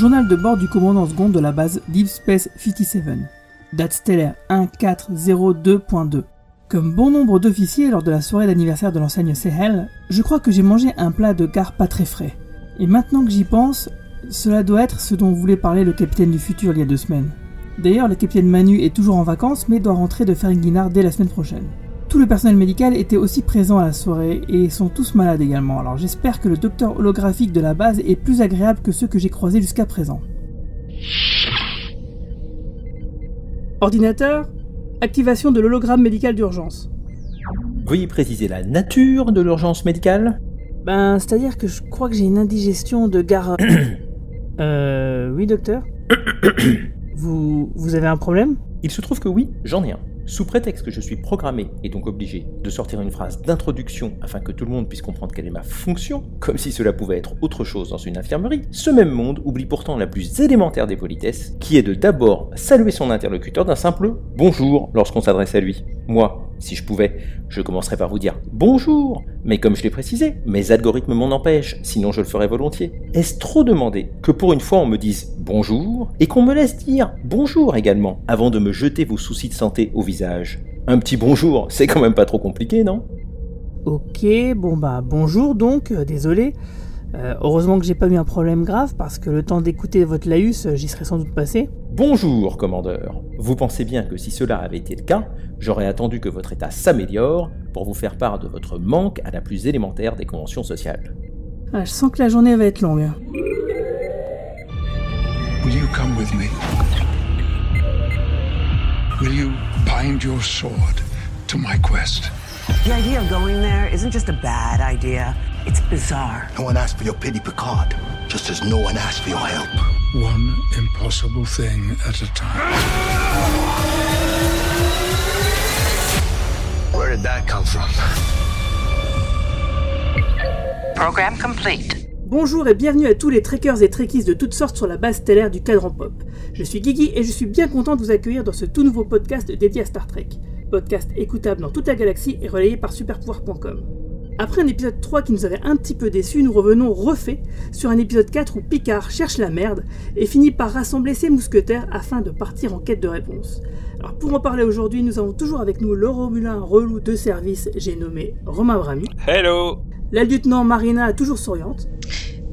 Journal de bord du commandant second de la base Deep Space 57. Date stellaire 1402.2. Comme bon nombre d'officiers lors de la soirée d'anniversaire de l'enseigne Sehel, je crois que j'ai mangé un plat de gare pas très frais. Et maintenant que j'y pense, cela doit être ce dont voulait parler le capitaine du futur il y a deux semaines. D'ailleurs, le capitaine Manu est toujours en vacances mais doit rentrer de Guinard dès la semaine prochaine. Tout le personnel médical était aussi présent à la soirée et sont tous malades également, alors j'espère que le docteur holographique de la base est plus agréable que ceux que j'ai croisés jusqu'à présent. Ordinateur, activation de l'hologramme médical d'urgence. Veuillez préciser la nature de l'urgence médicale Ben, c'est-à-dire que je crois que j'ai une indigestion de gare. euh. Oui, docteur Vous. Vous avez un problème? Il se trouve que oui, j'en ai un. Sous prétexte que je suis programmé et donc obligé de sortir une phrase d'introduction afin que tout le monde puisse comprendre quelle est ma fonction, comme si cela pouvait être autre chose dans une infirmerie, ce même monde oublie pourtant la plus élémentaire des politesses, qui est de d'abord saluer son interlocuteur d'un simple bonjour lorsqu'on s'adresse à lui. Moi, si je pouvais, je commencerais par vous dire bonjour, mais comme je l'ai précisé, mes algorithmes m'en empêchent, sinon je le ferais volontiers. Est-ce trop demandé que pour une fois on me dise bonjour et qu'on me laisse dire bonjour également avant de me jeter vos soucis de santé au visage? Un petit bonjour, c'est quand même pas trop compliqué, non? Ok, bon bah bonjour donc, euh, désolé. Euh, heureusement que j'ai pas eu un problème grave parce que le temps d'écouter votre laïus, euh, j'y serais sans doute passé. Bonjour, commandeur. Vous pensez bien que si cela avait été le cas, j'aurais attendu que votre état s'améliore pour vous faire part de votre manque à la plus élémentaire des conventions sociales. Ah, je sens que la journée va être longue. Will you come with me? Will you bind your sword to my quest? The idea of going there isn't just a bad idea, it's bizarre. No one asked for your pity, Picard, just as no one asked for your help. One impossible thing at a time. Where did that come from? Program complete. Bonjour et bienvenue à tous les trekkers et trekkies de toutes sortes sur la base stellaire du cadran pop. Je suis Guigui et je suis bien content de vous accueillir dans ce tout nouveau podcast dédié à Star Trek. Podcast écoutable dans toute la galaxie et relayé par superpouvoir.com. Après un épisode 3 qui nous avait un petit peu déçus, nous revenons refait sur un épisode 4 où Picard cherche la merde et finit par rassembler ses mousquetaires afin de partir en quête de réponse. Alors pour en parler aujourd'hui, nous avons toujours avec nous le Romulin relou de service, j'ai nommé Romain Brami. Hello La lieutenant Marina, toujours souriante.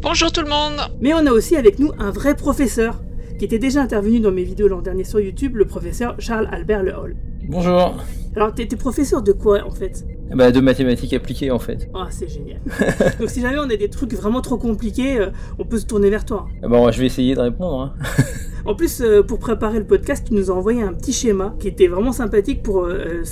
Bonjour tout le monde Mais on a aussi avec nous un vrai professeur, qui était déjà intervenu dans mes vidéos l'an dernier sur YouTube, le professeur Charles Albert Le Hall. Bonjour. Alors t'es professeur de quoi en fait? Bah, de mathématiques appliquées en fait. Ah c'est génial. Donc si jamais on a des trucs vraiment trop compliqués, euh, on peut se tourner vers toi. Ah Bon, je vais essayer de répondre. Hein. En plus, euh, pour préparer le podcast, tu nous as envoyé un petit schéma qui était vraiment sympathique pour, euh,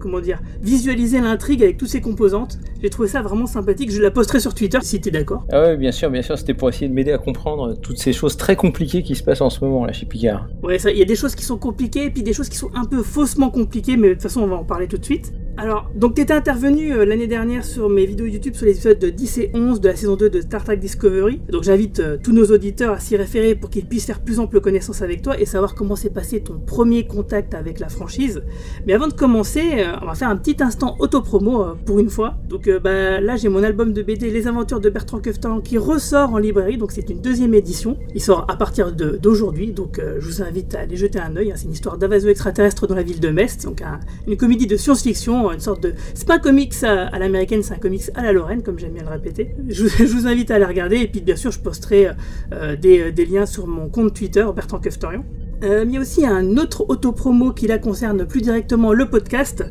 comment dire, visualiser l'intrigue avec toutes ses composantes. J'ai trouvé ça vraiment sympathique. Je la posterai sur Twitter si t'es d'accord. Ah ouais, bien sûr, bien sûr, c'était pour essayer de m'aider à comprendre toutes ces choses très compliquées qui se passent en ce moment là chez Picard. Ouais, il y a des choses qui sont compliquées, et puis des choses qui sont un peu faussement compliquées, mais de toute façon, on va en parler tout de suite. Alors, donc t'étais intervenu euh, l'année dernière sur mes vidéos YouTube sur les épisodes de 10 et 11 de la saison 2 de Star Trek Discovery. Donc j'invite euh, tous nos auditeurs à s'y référer pour qu'ils puissent faire plus ample connaissance avec toi et savoir comment s'est passé ton premier contact avec la franchise. Mais avant de commencer, euh, on va faire un petit instant auto-promo pour une fois. Donc bah, là, j'ai mon album de BD Les Aventures de Bertrand Keftan qui ressort en librairie, donc c'est une deuxième édition. Il sort à partir d'aujourd'hui, donc je vous invite à aller jeter un œil. hein. C'est une histoire d'invasion extraterrestre dans la ville de Metz, donc un- une comédie de science-fiction, une sorte de... C'est pas un comics à, l'américaine, c'est un comics à la Lorraine, comme j'aime bien le répéter. Je vous, invite à aller regarder, et puis bien sûr, je posterai euh, des, des liens sur mon compte Twitter, Bertrand Keftorian. Euh, il y a aussi un autre auto-promo qui là concerne plus directement le podcast.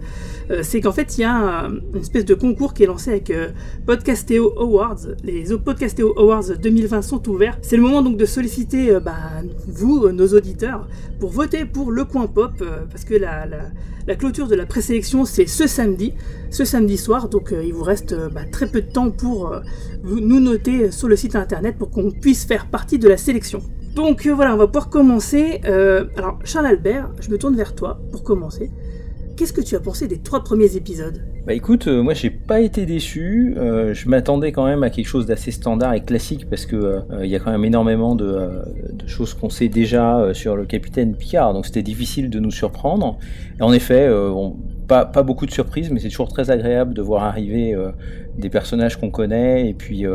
Euh, c'est qu'en fait, il y a un- une espèce de concours qui est lancé avec euh, Podcastéo Awards. Les Podcastéo Awards 2020 sont ouverts. C'est le moment donc de solliciter euh, bah, vous, nos auditeurs, pour voter pour le coin pop, parce que la, la, la clôture de la présélection, c'est ce samedi, ce samedi soir. Donc il vous reste bah, très peu de temps pour nous noter sur le site internet pour qu'on puisse faire partie de la sélection. Donc euh, voilà, on va pouvoir commencer. Euh, alors Charles Albert, je me tourne vers toi pour commencer. Qu'est-ce que tu as pensé des trois premiers épisodes? Bah écoute, euh, moi j'ai pas été déçu. Je m'attendais quand même à quelque chose d'assez standard et classique parce que il y a quand même énormément de, choses qu'on sait déjà sur le capitaine Picard, donc c'était difficile de nous surprendre. Et en effet, pas, beaucoup de surprises, mais c'est toujours très agréable de voir arriver des personnages qu'on connaît et puis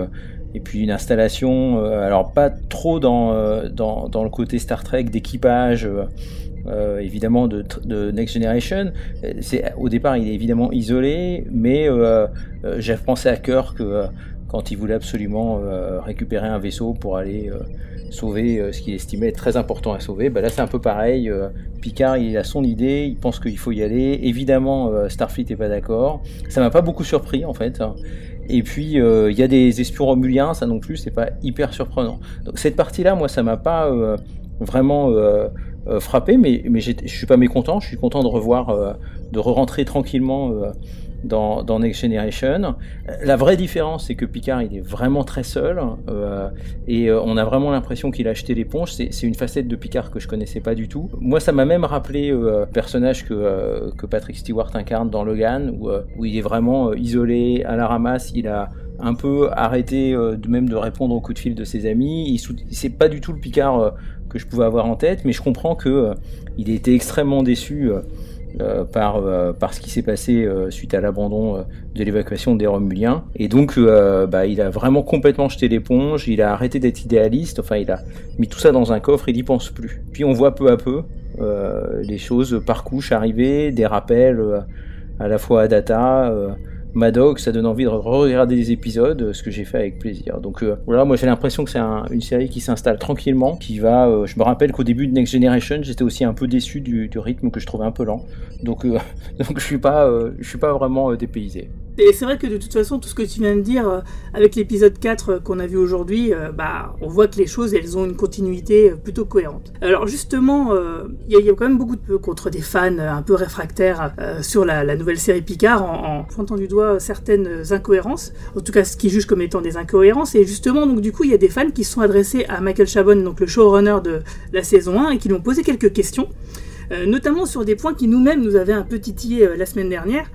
et puis une installation, alors pas trop dans, dans, dans, le côté Star Trek d'équipage. Euh, évidemment de, Next Generation. Au départ il est évidemment isolé, mais euh, j'ai pensé à cœur que quand il voulait absolument récupérer un vaisseau pour aller sauver ce qu'il estimait être très important à sauver. Bah là, c'est un peu pareil. Picard, il a son idée, il pense qu'il faut y aller. Évidemment, Starfleet n'est pas d'accord. Ça m'a pas beaucoup surpris en fait. Et puis il y a des espions romuliens, ça non plus, c'est pas hyper surprenant. Donc cette partie-là, moi, ça m'a pas vraiment frappé, mais, mais je suis pas mécontent. Je suis content de revoir, de re-rentrer tranquillement dans, Next Generation. La vraie différence, c'est que Picard, il est vraiment très seul, euh, et euh, on a vraiment l'impression qu'il a acheté l'éponge. C'est une facette de Picard que je connaissais pas du tout. Moi, ça m'a même rappelé euh, personnage que, euh, Patrick Stewart incarne dans Logan, où, où il est vraiment isolé, à la ramasse, il a un peu arrêté de même de répondre aux coups de fil de ses amis. C'est pas du tout le Picard que je pouvais avoir en tête, mais je comprends que il était extrêmement déçu euh, par, euh, par ce qui s'est passé euh, suite à l'abandon de l'évacuation des Romuliens. Et donc, bah, il a vraiment complètement jeté l'éponge, il a arrêté d'être idéaliste, enfin, il a mis tout ça dans un coffre, il n'y pense plus. Puis on voit peu à peu les choses par couche arriver, des rappels à la fois à Data, Maddox, ça donne envie de regarder des épisodes, ce que j'ai fait avec plaisir. Donc euh, voilà, moi j'ai l'impression que c'est une série qui s'installe tranquillement, qui va. Euh, je me rappelle qu'au début de Next Generation, j'étais aussi un peu déçu du, rythme que je trouvais un peu lent. Donc euh, je suis je suis pas vraiment dépaysé. Et c'est vrai que de toute façon, tout ce que tu viens de dire, euh, avec l'épisode 4 euh, qu'on a vu aujourd'hui, euh, bah, on voit que les choses, elles ont une continuité plutôt cohérente. Alors justement, il y, a quand même beaucoup de peu contre des fans un peu réfractaires sur la, nouvelle série Picard en, pointant du doigt certaines incohérences, en tout cas ce qu'ils jugent comme étant des incohérences. Et justement, donc du coup, il y a des fans qui se sont adressés à Michael Chabon, donc le showrunner de la saison 1, et qui lui ont posé quelques questions, notamment sur des points qui nous-mêmes nous avaient un peu titillé la semaine dernière.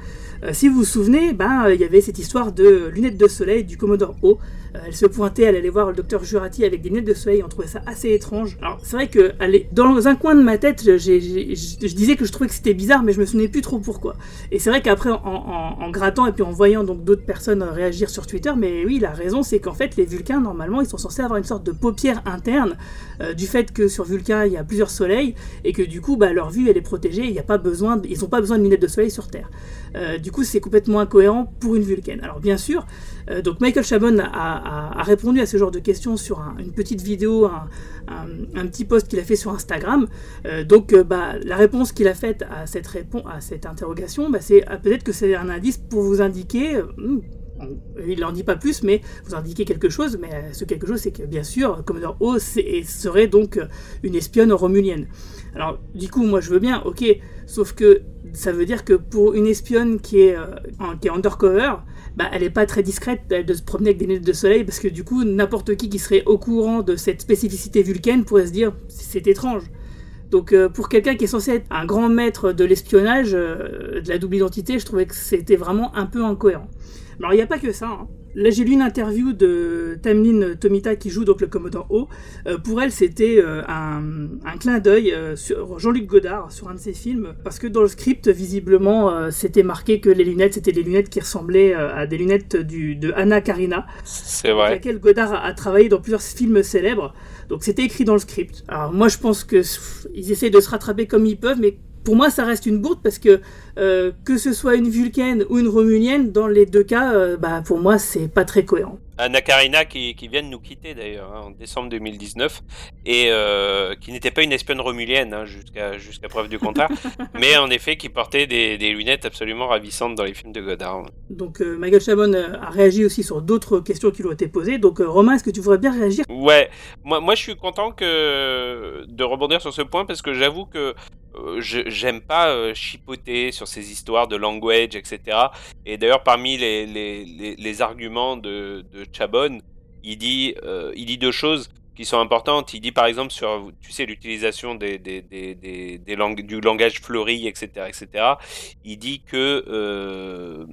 Euh, si vous vous souvenez, ben, il y avait cette histoire de lunettes de soleil du Commodore O. Euh, elle se pointait, elle allait voir le docteur Jurati avec des lunettes de soleil, on trouvait ça assez étrange. Alors c'est vrai que dans un coin de ma tête, je disais que je trouvais que c'était bizarre, mais je me souvenais plus trop pourquoi. Et c'est vrai qu'après, en, grattant et puis en voyant donc d'autres personnes réagir sur Twitter, mais oui, la raison c'est qu'en fait les Vulcains normalement ils sont censés avoir une sorte de paupière interne euh, du fait que sur Vulcain il y a plusieurs soleils et que du coup bah, leur vue elle est protégée, il n'y a pas besoin, ils n'ont pas besoin de lunettes de soleil sur Terre. Euh, du coup, c'est complètement incohérent pour une Vulcaine. Alors, bien sûr, euh, donc Michael Chabon a, répondu à ce genre de questions sur une petite vidéo, un, petit post qu'il a fait sur Instagram. Euh, donc, bah, la réponse qu'il a faite à cette, interrogation, bah, c'est peut-être que c'est un indice pour vous indiquer. Hmm, il n'en dit pas plus, mais vous indiquez quelque chose, mais ce quelque chose, c'est que bien sûr, Commodore O serait donc une espionne romulienne. Alors, du coup, moi je veux bien, ok, sauf que ça veut dire que pour une espionne qui est, euh, qui est undercover, bah, elle n'est pas très discrète de se promener avec des lunettes de soleil parce que du coup, n'importe qui qui serait au courant de cette spécificité vulcaine pourrait se dire c'est étrange. Donc euh, pour quelqu'un qui est censé être un grand maître de l'espionnage, euh, de la double identité, je trouvais que c'était vraiment un peu incohérent. Alors il n'y a pas que ça. Hein. Là, j'ai lu une interview de Tamlin Tomita qui joue donc le Commodore O. Euh, pour elle, c'était euh, un, clin d'œil euh, sur Jean-Luc Godard sur un de ses films, parce que dans le script, visiblement, c'était marqué que les lunettes, c'était des lunettes qui ressemblaient à des lunettes du, de Anna Karina. C'est vrai. Avec laquelle Godard a, travaillé dans plusieurs films célèbres. Donc c'était écrit dans le script. Alors moi, je pense que ils essayent de se rattraper comme ils peuvent, mais pour moi, ça reste une bourde parce que euh, que ce soit une Vulcaine ou une Romulienne, dans les deux cas, euh, bah, pour moi, c'est pas très cohérent. Anna Karina qui, qui vient de nous quitter d'ailleurs hein, en décembre 2019 et euh, qui n'était pas une espionne romulienne hein, jusqu'à jusqu'à preuve du contraire, mais en effet qui portait des, des, lunettes absolument ravissantes dans les films de Godard. Donc euh, Michael Chabon euh, a réagi aussi sur d'autres questions qui lui ont été posées. Donc Romain, est-ce que tu voudrais bien réagir? Ouais, moi, moi je suis content que de rebondir sur ce point parce que j'avoue que j'aime pas chipoter sur ces histoires de language, etc. Et d'ailleurs parmi les, les, les, arguments de, de Chabon, il dit, euh, il dit deux choses qui sont importantes. Il dit par exemple sur, tu sais, l'utilisation des, des, des, des, langues, du langage fleuri, etc., etc. Il dit que euh,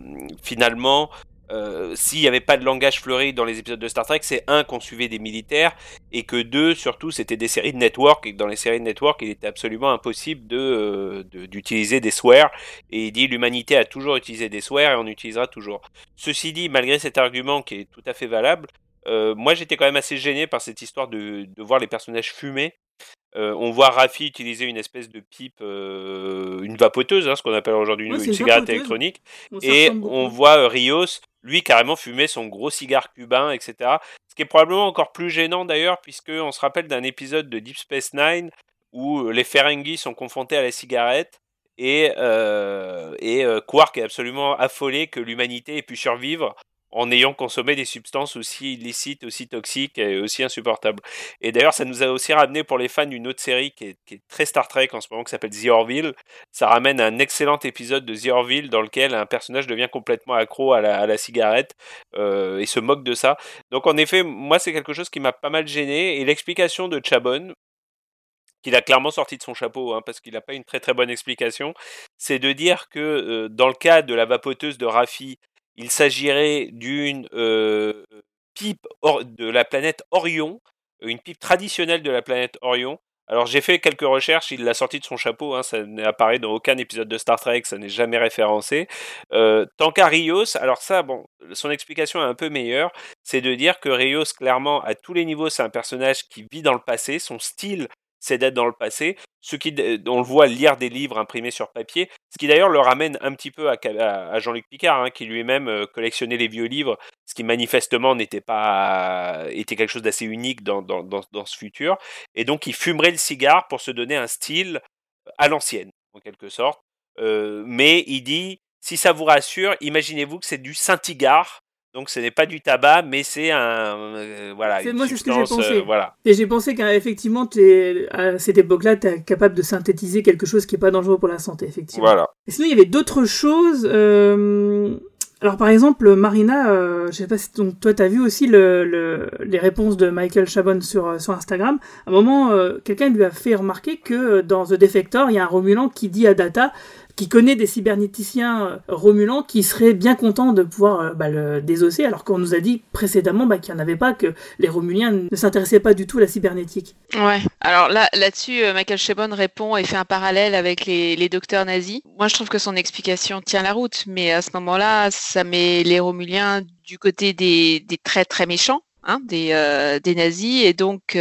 finalement, euh, s'il n'y avait pas de langage fleuri dans les épisodes de Star Trek, c'est un qu'on suivait des militaires et que deux, surtout, c'était des séries de network et que dans les séries de network, il était absolument impossible de d'utiliser des swears. Et il dit l'humanité a toujours utilisé des swears et on utilisera toujours. Ceci dit, malgré cet argument qui est tout à fait valable, euh, moi j'étais quand même assez gêné par cette histoire de, de voir les personnages fumer. Euh, on voit Rafi utiliser une espèce de pipe, euh, une vapoteuse, hein, ce qu'on appelle aujourd'hui une, Ouais, cigarette vapoteuse. électronique. Et on voit euh, Rios, lui, carrément fumer son gros cigare cubain, etc. Ce qui est probablement encore plus gênant d'ailleurs, puisque on se rappelle d'un épisode de Deep Space Nine où euh, les Ferengi sont confrontés à la cigarette et, euh, euh, Quark est absolument affolé que l'humanité ait pu survivre en ayant consommé des substances aussi illicites, aussi toxiques et aussi insupportables. Et d'ailleurs, ça nous a aussi ramené pour les fans d'une autre série qui est, qui est très Star Trek en ce moment, qui s'appelle The Orville. Ça ramène un excellent épisode de The Orville dans lequel un personnage devient complètement accro à la, à la cigarette euh, et se moque de ça. Donc en effet, moi c'est quelque chose qui m'a pas mal gêné. Et l'explication de Chabon, qu'il a clairement sorti de son chapeau, hein, parce qu'il n'a pas une très très bonne explication, c'est de dire que euh, dans le cas de la vapoteuse de Rafi, il s'agirait d'une euh, pipe de la planète Orion, une pipe traditionnelle de la planète Orion. Alors j'ai fait quelques recherches, il l'a sorti de son chapeau, hein, ça n'apparaît dans aucun épisode de Star Trek, ça n'est jamais référencé. Euh, tant qu'à Rios, alors ça, bon, son explication est un peu meilleure, c'est de dire que Rios, clairement, à tous les niveaux, c'est un personnage qui vit dans le passé, son style, c'est d'être dans le passé, ce qui, on le voit lire des livres imprimés sur papier, ce qui d'ailleurs le ramène un petit peu à, Jean-Luc Picard, hein, qui lui-même euh, collectionnait les vieux livres, ce qui manifestement n'était pas était quelque chose d'assez unique dans, dans, dans, dans ce futur, et donc il fumerait le cigare pour se donner un style à l'ancienne, en quelque sorte. Euh, mais il dit, si ça vous rassure, imaginez-vous que c'est du Saint-Igare, donc ce n'est pas du tabac, mais c'est un euh, voilà C'est- une moi, c'est ce que j'ai pensé. euh, voilà. Et j'ai pensé qu'effectivement, à cette époque-là, tu es capable de synthétiser quelque chose qui est pas dangereux pour la santé, effectivement. Voilà. Et sinon, il y avait d'autres choses. euh, Alors, par exemple, Marina, euh, je sais pas si donc, toi, tu as vu aussi le, le- les réponses de Michael Chabon sur, sur Instagram. À un moment, quelqu'un lui a fait remarquer que dans The Defector, il y a un Romulan qui dit à Data qui connaît des cybernéticiens euh, Romulans qui seraient bien contents de pouvoir euh, bah, le désosser, alors qu'on nous a dit précédemment bah, qu'il n'y en avait pas, que les Romuliens ne s'intéressaient pas du tout à la cybernétique. Ouais. Alors là, là-dessus, euh, Michael Chabon répond et fait un parallèle avec les, docteurs nazis. Moi, je trouve que son explication tient la route, mais à ce moment-là, ça met les Romuliens du côté des, des très très méchants, hein, des, des nazis, et donc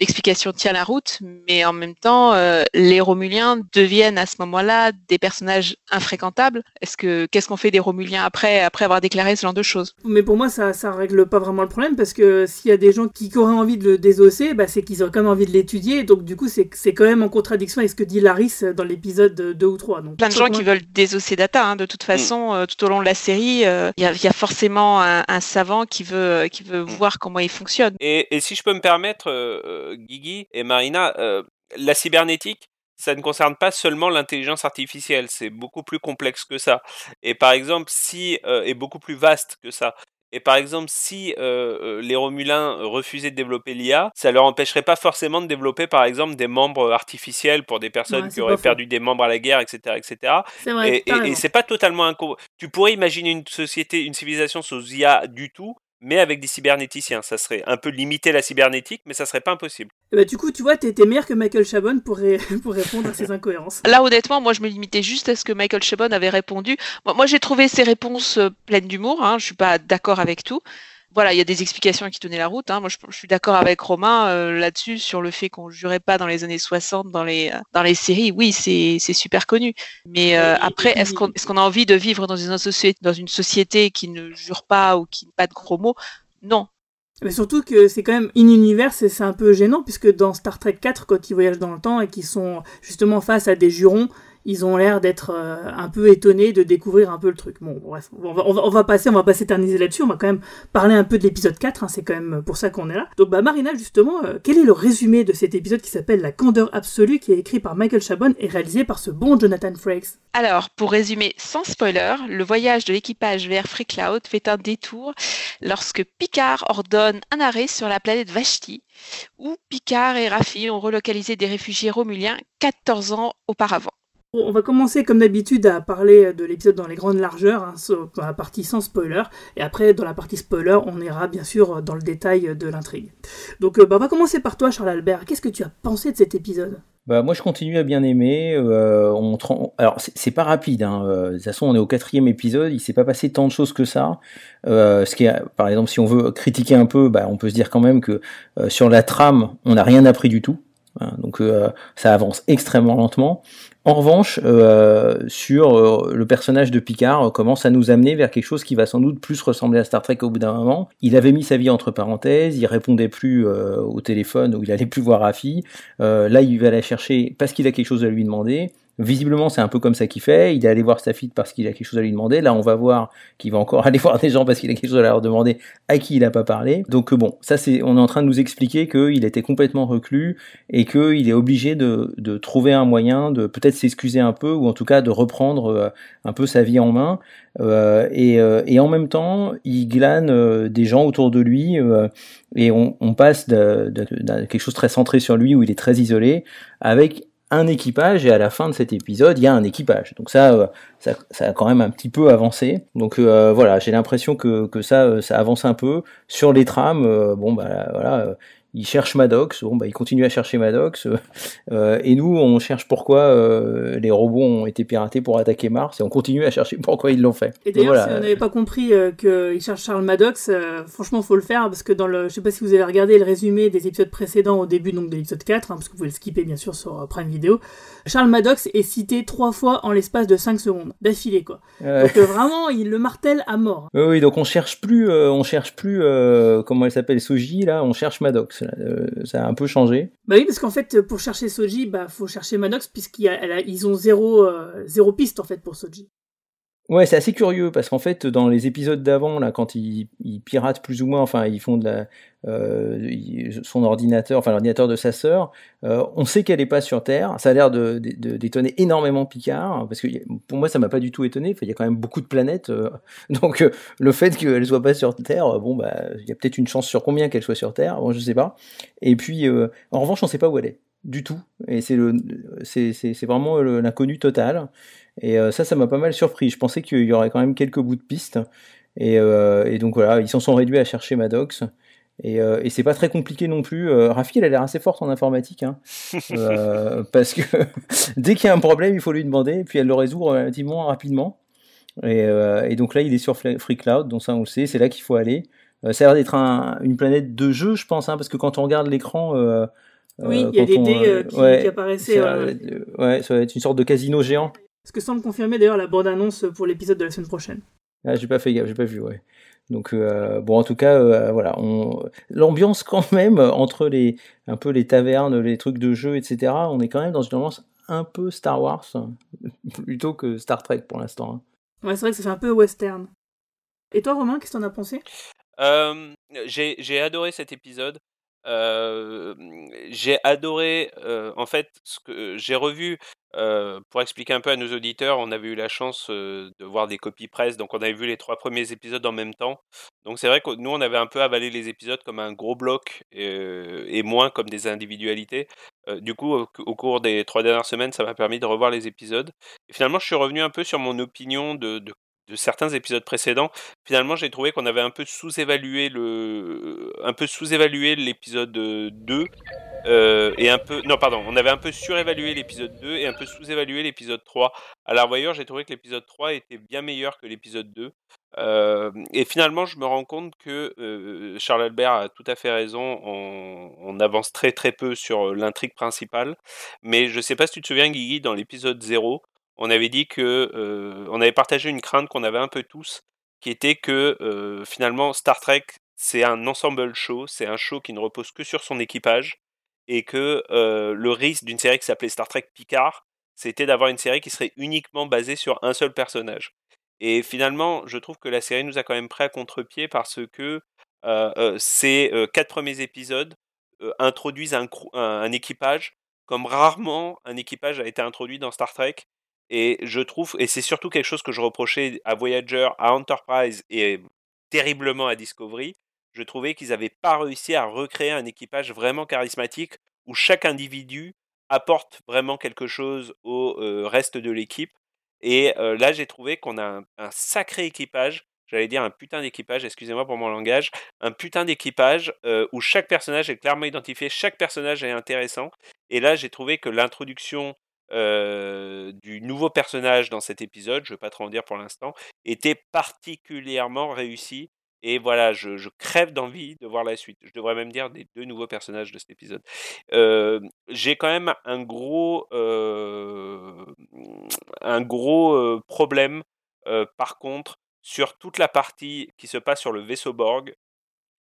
l'explication tient la route, mais en même temps, euh, les Romuliens deviennent à ce moment-là des personnages infréquentables. Est-ce que qu'est-ce qu'on fait des Romuliens après après avoir déclaré ce genre de choses? Mais pour moi, ça, ça règle pas vraiment le problème parce que s'il y a des gens qui auraient envie de le désosser, bah, c'est qu'ils auraient quand même envie de l'étudier. Donc, du coup, c'est c'est quand même en contradiction avec ce que dit Laris dans l'épisode 2 ou 3. Donc, plein de gens moi- qui veulent désosser Data. hein. De toute façon, euh, tout au long de la série, euh, il y, a, il y a forcément un, un savant qui veut, qui veut voir comment il fonctionne. Et, et si je peux me permettre, euh, euh, Guigui et Marina, euh, la cybernétique, ça ne concerne pas seulement l'intelligence artificielle, c'est beaucoup plus complexe que ça. Et par exemple, si euh, est beaucoup plus vaste que ça. Et par exemple, si euh, euh, les Romulins refusaient de développer l'IA, ça leur empêcherait pas forcément de développer, par exemple, des membres artificiels pour des personnes Ouais, qui auraient perdu des membres à la guerre, etc., etc. Vrai, Et, c'est pas totalement inco... Tu pourrais imaginer une société, une civilisation sans IA du tout, mais avec des cybernéticiens. Ça serait un peu limiter la cybernétique, mais ça serait pas impossible. Eh bah, du coup, tu vois, t'étais meilleur que Michael Chabon pour, ré- pour répondre à ces incohérences. Là, honnêtement, moi, je me limitais juste à ce que Michael Chabon avait répondu. Moi, moi, j'ai trouvé ses réponses euh, pleines d'humour. Hein. Je suis pas d'accord avec tout. Voilà, il y a des explications qui tenaient la route. Hein. Moi, je, je suis d'accord avec Romain euh, là-dessus sur le fait qu'on jurait pas dans les années 60 dans les euh, dans les séries. Oui, c'est c'est super connu. Mais euh, après, est-ce qu'on est-ce qu'on a envie de vivre dans une société dans une société qui ne jure pas ou qui n'a pas de gros mots? Non. Mais surtout que c'est quand même in-univers et c'est un peu gênant puisque dans Star Trek 4, quand ils voyagent dans le temps et qu'ils sont justement face à des jurons, ils ont l'air d'être euh, un peu étonnés de découvrir un peu le truc. Bon, bref, on va, on va, passer, on va pas s'éterniser là-dessus, on va quand même parler un peu de l'épisode 4, hein, c'est quand même pour ça qu'on est là. Donc bah Marina, justement, euh, quel est le résumé de cet épisode qui s'appelle La candeur absolue, qui est écrit par Michael Chabon et réalisé par ce bon Jonathan Frakes? Alors, pour résumer sans spoiler, le voyage de l'équipage vers Free fait un détour lorsque Picard ordonne un arrêt sur la planète Vashti, où Picard et Raffi ont relocalisé des réfugiés romuliens 14 ans auparavant. On va commencer comme d'habitude à parler de l'épisode dans les grandes largeurs, hein, dans la partie sans spoiler, et après dans la partie spoiler, on ira bien sûr dans le détail de l'intrigue. Donc euh, bah, on va commencer par toi Charles Albert, qu'est-ce que tu as pensé de cet épisode? Bah, moi, je continue à bien aimer. Euh, alors, c'est pas rapide. Hein. euh, De toute façon, on est au quatrième épisode. Il s'est pas passé tant de choses que ça. Euh, ce qui est, par exemple, si on veut critiquer un peu, bah, on peut se dire quand même que euh, sur la trame, on n'a rien appris du tout. Hein. donc, euh, ça avance extrêmement lentement. En revanche, euh, sur euh, le personnage de Picard, euh, commence à nous amener vers quelque chose qui va sans doute plus ressembler à Star Trek au bout d'un moment. Il avait mis sa vie entre parenthèses, il répondait plus au téléphone ou il allait plus voir Rafi. Là, il va la chercher parce qu'il a quelque chose à lui demander. Visiblement, c'est un peu comme ça qu'il fait. Il est allé voir sa fille parce qu'il a quelque chose à lui demander. Là, on va voir qu'il va encore aller voir des gens parce qu'il a quelque chose à leur demander à qui il n'a pas parlé. Donc euh, bon, ça c'est, on est en train de nous expliquer qu'il était complètement reclus et qu'il est obligé de, de trouver un moyen de peut-être s'excuser un peu ou en tout cas de reprendre euh, un peu sa vie en main. Euh, et, euh, en même temps, il glane des gens autour de lui et on, passe de, quelque chose très centré sur lui où il est très isolé avec un équipage et à la fin de cet épisode il y a un équipage. Donc ça euh, ça, ça a quand même un petit peu avancé. Donc euh, voilà j'ai l'impression que, que ça euh, ça avance un peu. Sur les trames euh, bon bah voilà il cherche Maddox, bon bah il continue à chercher Maddox, euh, euh, et nous on cherche pourquoi euh, les robots ont été piratés pour attaquer Mars, et on continue à chercher pourquoi ils l'ont fait. Et d'ailleurs, voilà. si on n'avait pas compris euh, qu'il cherche Charles Maddox, franchement, faut le faire parce que dans le, je sais pas si vous avez regardé le résumé des épisodes précédents au début donc de l'épisode 4, hein, parce que vous pouvez le skipper bien sûr sur Prime Video. Charles Maddox est cité trois fois en l'espace de 5 secondes d'affilée quoi. Donc vraiment, il le martèle à mort. Oui, donc on cherche plus, on cherche plus, comment elle s'appelle, Soji, là, on cherche Maddox. Euh, ça a un peu changé. Bah oui, parce qu'en fait, pour chercher Soji, bah faut chercher Maddox puisqu'ils ont zéro, euh, zéro piste en fait pour Soji. Ouais, c'est assez curieux parce qu'en fait, dans les épisodes d'avant, là, quand ils, ils piratent plus ou moins, enfin, ils font de la, euh, son ordinateur, enfin l'ordinateur de sa sœur, euh, on sait qu'elle est pas sur Terre. Ça a l'air de, de- d'étonner énormément Picard parce que pour moi, ça m'a pas du tout étonné. Enfin, il y a quand même beaucoup de planètes, euh, donc euh, le fait qu'elle soit pas sur Terre, euh, bon bah, il y a peut-être une chance sur combien qu'elle soit sur Terre, bon, je sais pas. Et puis, euh, en revanche, on sait pas où elle est du tout. Et c'est le, c'est, c'est, c'est vraiment l'inconnu total. Et euh, ça, ça m'a pas mal surpris. Je pensais qu'il y aurait quand même quelques bouts de piste. Et, euh, et donc voilà, ils s'en sont réduits à chercher Maddox. Et, euh, et c'est pas très compliqué non plus. Rafi, elle a l'air assez forte en informatique. Hein. Parce que dès qu'il y a un problème, il faut lui demander. Et puis elle le résout relativement rapidement. Et, et donc là, il est sur Free Cloud, donc ça on le sait, c'est là qu'il faut aller. Ça a l'air d'être un- une planète de jeu, je pense, hein, parce que quand on regarde l'écran. Oui, euh, il y a des on, dés euh, euh, qui, ouais, qui apparaissaient. ça, ouais. euh, ouais, ça va être une sorte de casino géant. Ce que semble confirmer d'ailleurs la bande-annonce pour l'épisode de la semaine prochaine. Ah, j'ai pas fait gaffe, j'ai pas vu, ouais. Donc euh, bon, en tout cas, euh, voilà, on... l'ambiance quand même entre les un peu les tavernes, les trucs de jeu, etc. On est quand même dans une ambiance un peu Star Wars plutôt que Star Trek pour l'instant. hein. Ouais, c'est vrai que ça fait un peu western. Et toi, Romain, qu'est-ce que t'en as pensé? Euh, j'ai j'ai adoré cet épisode. J'ai adoré, en fait, ce que j'ai revu. pour expliquer un peu à nos auditeurs, on avait eu la chance de voir des copies presse, donc on avait vu les trois premiers épisodes en même temps. Donc c'est vrai que nous, on avait un peu avalé les épisodes comme un gros bloc et moins comme des individualités. Du coup, au, cours des trois dernières semaines, ça m'a permis de revoir les épisodes. Et finalement, je suis revenu un peu sur mon opinion de de certains épisodes précédents, finalement j'ai trouvé qu'on avait un peu sous-évalué le un peu sous-évalué l'épisode 2 euh, et un peu non pardon, on avait un peu surévalué l'épisode 2 et un peu sous-évalué l'épisode 3. À la revoyure, j'ai trouvé que l'épisode 3 était bien meilleur que l'épisode 2. Euh, et finalement, je me rends compte que euh, Charles Albert a tout à fait raison. On, on avance très très peu sur l'intrigue principale. Mais je sais pas si tu te souviens, Guigui, dans l'épisode 0, on avait dit que euh, on avait partagé une crainte qu'on avait un peu tous, qui était que euh, finalement Star Trek c'est un ensemble show, c'est un show qui ne repose que sur son équipage, et que euh, le risque d'une série qui s'appelait Star Trek Picard, c'était d'avoir une série qui serait uniquement basée sur un seul personnage. Et finalement, je trouve que la série nous a quand même pris à contre-pied parce que ces quatre premiers épisodes introduisent un équipage comme rarement un équipage a été introduit dans Star Trek. Et je trouve, et c'est surtout quelque chose que je reprochais à Voyager, à Enterprise et terriblement à Discovery, je trouvais qu'ils n'avaient pas réussi à recréer un équipage vraiment charismatique où chaque individu apporte vraiment quelque chose au euh, reste de l'équipe. Et euh, là, j'ai trouvé qu'on a un, sacré équipage. j'allais dire un putain d'équipage, excusez-moi pour mon langage, un putain d'équipage euh, où chaque personnage est clairement identifié, chaque personnage est intéressant. Et là, j'ai trouvé que l'introduction euh, du nouveau personnage dans cet épisode, je ne vais pas trop en dire pour l'instant, était particulièrement réussie. Et voilà, je, je crève d'envie de voir la suite. Je devrais même dire des deux nouveaux personnages de cet épisode. Euh, j'ai quand même un gros, euh, un gros problème, par contre, sur toute la partie qui se passe sur le vaisseau Borg.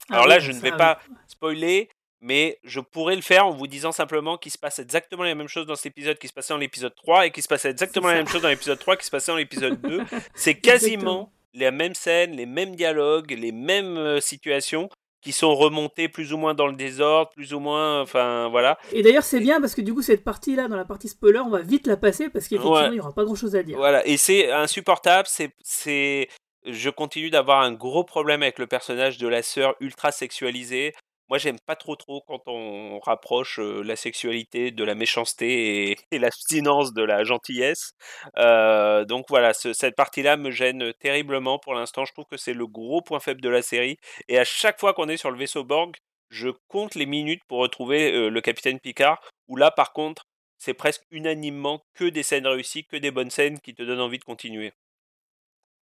Ah Alors là, oui, je ne vais oui. pas spoiler, mais je pourrais le faire en vous disant simplement qu'il se passe exactement la même chose dans cet épisode qui se passait dans l'épisode 3 et qu'il se passait exactement la même chose dans l'épisode 3 qui se passait dans l'épisode 2. C'est quasiment les mêmes scènes, les mêmes dialogues, les mêmes euh, situations qui sont remontées plus ou moins dans le désordre, plus ou moins, enfin voilà. Et d'ailleurs, c'est bien parce que du coup, cette partie-là, dans la partie spoiler, on va vite la passer parce qu'effectivement, Ouais. il n'y aura pas grand-chose à dire. Voilà, et c'est insupportable, c'est, c'est, je continue d'avoir un gros problème avec le personnage de la sœur ultra sexualisée. Moi, j'aime pas trop trop quand on rapproche la sexualité de la méchanceté et, l'abstinence de la gentillesse. Donc voilà, ce- cette partie-là me gêne terriblement pour l'instant. Je trouve que c'est le gros point faible de la série. Et à chaque fois qu'on est sur le vaisseau Borg, je compte les minutes pour retrouver le capitaine Picard. Où là, par contre, c'est presque unanimement que des scènes réussies, que des bonnes scènes qui te donnent envie de continuer.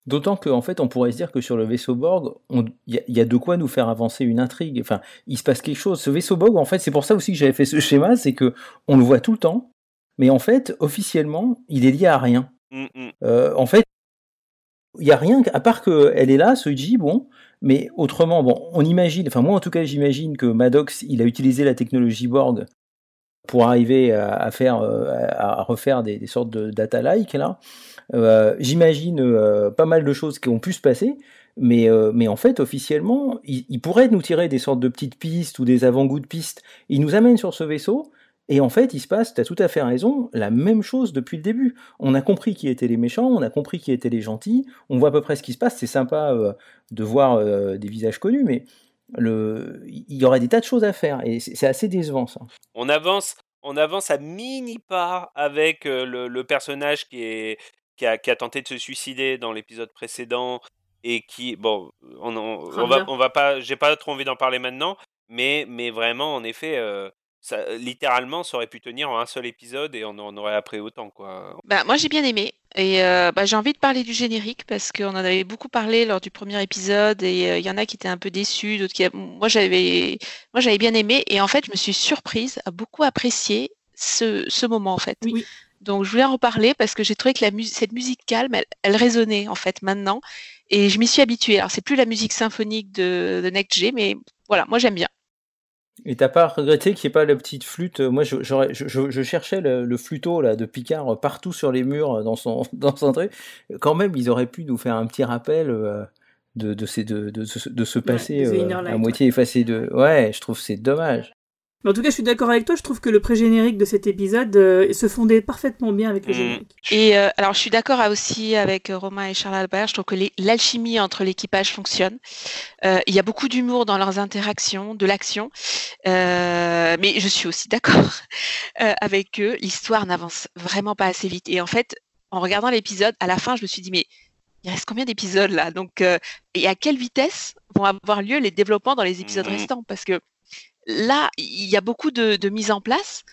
D'autant qu'en fait, on pourrait se dire que sur le vaisseau Borg, il y, a- il y a de quoi nous faire avancer une intrigue. Enfin, il se passe quelque chose. Ce vaisseau Borg, en fait, c'est pour ça aussi que j'avais fait ce schéma, c'est que on le voit tout le temps, mais en fait, officiellement, il est lié à rien. Mm, mm. Euh, en fait, il y a rien à part qu'elle est là, ce J, bon, mais autrement, bon, on imagine, enfin moi en tout cas, j'imagine que Maddox, il a utilisé la technologie Borg pour arriver à, faire, euh, à, refaire des, des sortes de data-like là. Euh, j'imagine euh, pas mal de choses qui ont pu se passer, mais, euh, mais en fait, officiellement, il, il pourrait nous tirer des sortes de petites pistes ou des avant-goûts de pistes. Il nous amène sur ce vaisseau, et en fait, il se passe, tu as tout à fait raison, la même chose depuis le début. On a compris qui étaient les méchants, on a compris qui étaient les gentils, on voit à peu près ce qui se passe. C'est sympa de voir des visages connus, mais il y aurait des tas de choses à faire, et c'est assez décevant ça. On avance, on avance à mini pas avec le personnage qui est qui a, qui a tenté de se suicider dans l'épisode précédent et qui bon, on, on, on va on va pas, j'ai pas trop envie d'en parler maintenant, mais mais vraiment en effet. euh, ça, littéralement, ça aurait pu tenir en un seul épisode et on en aurait appris autant, quoi. Bah, moi, j'ai bien aimé. Et euh, bah, j'ai envie de parler du générique parce qu'on en avait beaucoup parlé lors du premier épisode et euh, il y en a qui étaient un peu déçus, d'autres qui. Moi, j'avais, moi, j'avais bien aimé et en fait, je me suis surprise à beaucoup apprécier ce, ce moment en fait. Oui. Donc, je voulais en reparler parce que j'ai trouvé que la mu- cette musique calme, elle, elle résonnait en fait maintenant et je m'y suis habituée. Alors, c'est plus la musique symphonique de, de Next G, mais voilà, moi, j'aime bien. Et t'as pas regretté qu'il n'y ait pas la petite flûte? Moi, je, j'aurais- je, je- je cherchais le, le flûteau là, de Picard euh, partout sur les murs euh, dans son, dans son truc. Quand même, ils auraient pu nous faire un petit rappel euh, de, de, ces, de, de, ce- de ce passé euh, à moitié effacé de. Ouais, je trouve que c'est dommage. Mais en tout cas, je suis d'accord avec toi. Je trouve que le pré-générique de cet épisode euh, se fondait parfaitement bien avec le Mm. générique. Et euh, alors, je suis d'accord aussi avec euh, Romain et Charles Albert. Je trouve que l'alchimie entre l'équipage fonctionne. Euh, il y a beaucoup d'humour dans leurs interactions, de l'action. Euh, mais je suis aussi d'accord euh, avec eux. L'histoire n'avance vraiment pas assez vite. Et en fait, en regardant l'épisode, à la fin, je me suis dit, mais il reste combien d'épisodes là? Donc, euh, et à quelle vitesse vont avoir lieu les développements dans les épisodes Mhm. restants? Parce que là, il y a beaucoup de, mise en place.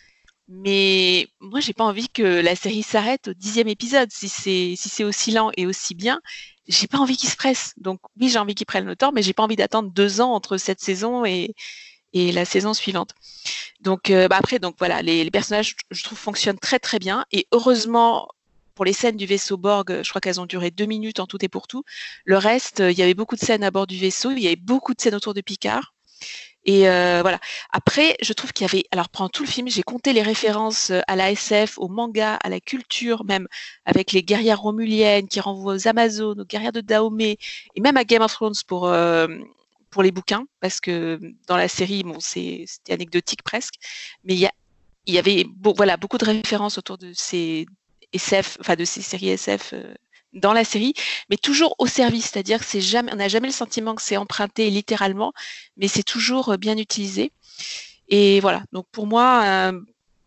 Mais moi, j'ai pas envie que la série s'arrête au dixième épisode. Si c'est si c'est aussi lent et aussi bien, j'ai pas envie qu'ils se pressent. Donc oui, j'ai envie qu'ils prennent le temps, mais j'ai pas envie d'attendre deux ans entre cette saison et et la saison suivante. Donc euh, bah après, donc voilà, les, les personnages, je trouve, fonctionnent très très bien. Et heureusement, pour les scènes du vaisseau Borg, je crois qu'elles ont duré deux minutes en tout et pour tout. Le reste, euh, il y avait beaucoup de scènes à bord du vaisseau, il y avait beaucoup de scènes autour de Picard. Et euh, voilà. Après, je trouve qu'il y avait, alors pendant tout le film, j'ai compté les références euh, à la SF, au manga, à la culture, même avec les guerrières romuliennes qui renvoient aux Amazones, aux guerrières de Dahomey, et même à Game of Thrones pour euh, pour les bouquins, parce que dans la série, bon, c'était anecdotique presque, mais il y a il y avait voilà beaucoup de références autour de ces SF, enfin de ces séries SF dans la série, mais toujours au service, c'est-à-dire que c'est jamais, on n'a jamais le sentiment que c'est emprunté littéralement, mais c'est toujours euh, bien utilisé. Et voilà, donc pour moi, un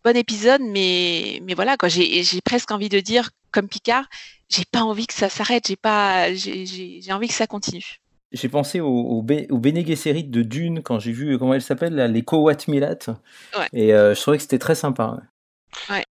bon épisode, mais, mais voilà, quoi, j'ai j'ai presque envie de dire, comme Picard, j'ai pas envie que ça s'arrête. J'ai pas, j'ai envie que ça continue. J'ai pensé au, au, au Bene Gesserit de Dune quand j'ai vu comment elle s'appelle les Kowat Milat. Ouais. Et euh, je trouvais que c'était très sympa. Ouais,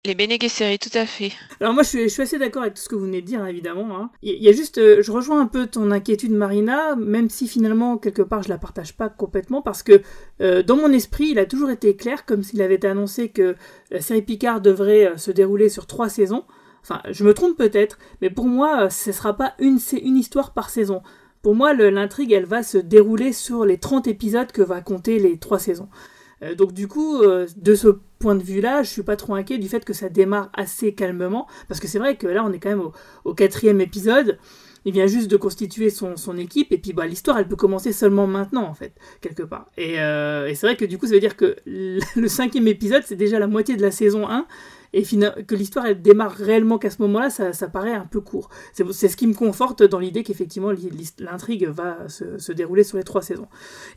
les Bene Gesserit, tout à fait. Alors moi, je suis, assez d'accord avec tout ce que vous venez de dire, évidemment. hein. Il y, a juste, euh, je rejoins un peu ton inquiétude, Marina, même si finalement, quelque part, je la partage pas complètement, parce que euh, dans mon esprit, il a toujours été clair, comme s'il avait annoncé que la série Picard devrait euh, se dérouler sur trois saisons. Enfin, je me trompe peut-être, mais pour moi, ce sera pas une, une histoire par saison. Pour moi, l'intrigue, elle va se dérouler sur les 30 épisodes que va compter les trois saisons. Donc du coup, de ce point de vue-là, je suis pas trop inquiet du fait que ça démarre assez calmement, parce que c'est vrai que là, on est quand même au, quatrième épisode. Il vient juste de constituer son, son équipe, et puis bah, l'histoire, elle peut commencer seulement maintenant, en fait, quelque part. Et, euh, et c'est vrai que du coup, ça veut dire que le le cinquième épisode, c'est déjà la moitié de la saison 1, et que l'histoire, elle démarre réellement qu'à ce moment-là, ça, ça paraît un peu court. C'est ce qui me conforte dans l'idée qu'effectivement, l'intrigue va se, se dérouler sur les trois saisons.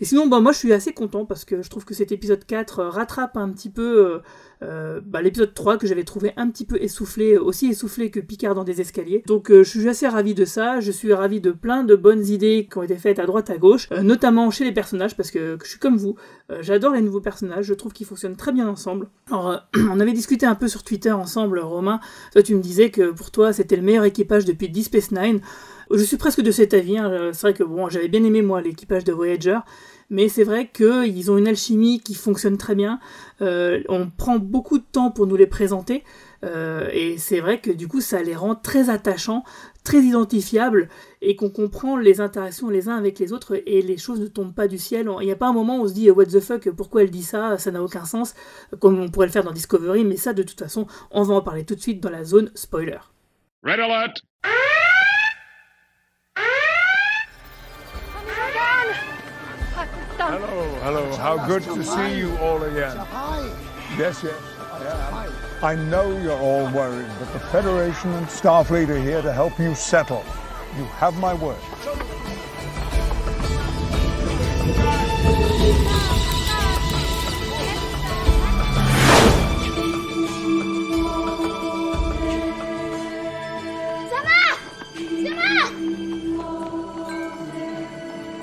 Et sinon, bah, moi, je suis assez content parce que je trouve que cet épisode 4 euh, rattrape un petit peu euh, bah, l'épisode 3 que j'avais trouvé un petit peu essoufflé, aussi essoufflé que Picard dans des escaliers. Donc, euh, je suis assez ravi de ça. Je suis ravi de plein de bonnes idées qui ont été faites à droite, à gauche, euh, notamment chez les personnages parce que, je suis comme vous. J'adore les nouveaux personnages. Je trouve qu'ils fonctionnent très bien ensemble. Alors, on avait discuté un peu sur Twitter ensemble, Romain. Toi, tu me disais que pour toi, c'était le meilleur équipage depuis Deep Space Nine. Je suis presque de cet avis. hein. C'est vrai que bon, j'avais bien aimé moi l'équipage de Voyager, mais c'est vrai qu'ils ont une alchimie qui fonctionne très bien. Euh, on prend beaucoup de temps pour nous les présenter, euh, et c'est vrai que du coup, ça les rend très attachants, très identifiables, et qu'on comprend les interactions les uns avec les autres, et les choses ne tombent pas du ciel. Il n'y a pas un moment où on se dit what the fuck, pourquoi elle dit ça, ça n'a aucun sens, comme on pourrait le faire dans Discovery, mais ça, de toute façon, on va en parler tout de suite dans la zone spoiler. Hello, hello. How good to see you all again. Yes, yes, I. I know you're all worried, but the Federation and Starfleet are here to help you settle. You have my word.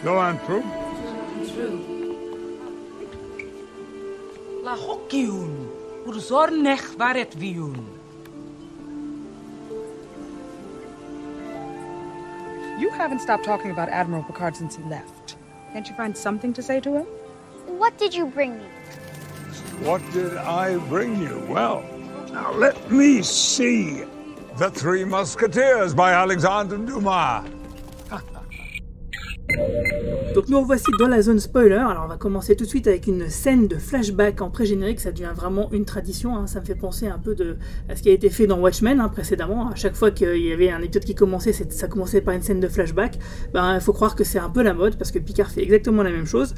Go on, Prue. La hockiun, ur zornech varet viun. You haven't stopped talking about Admiral Picard since he left. Can't you find something to say to him? What did you bring me? What did I bring you? Well, now let me see. The Three Musketeers by Alexandre Dumas. Donc nous revoici dans la zone spoiler. Alors on va commencer tout de suite avec une scène de flashback en pré-générique. Ça devient vraiment une tradition. hein. Ça me fait penser un peu de, à ce qui a été fait dans Watchmen hein, précédemment. À chaque fois qu'il y avait un épisode qui commençait, c'est- ça commençait par une scène de flashback. Ben il faut croire que c'est un peu la mode parce que Picard fait exactement la même chose.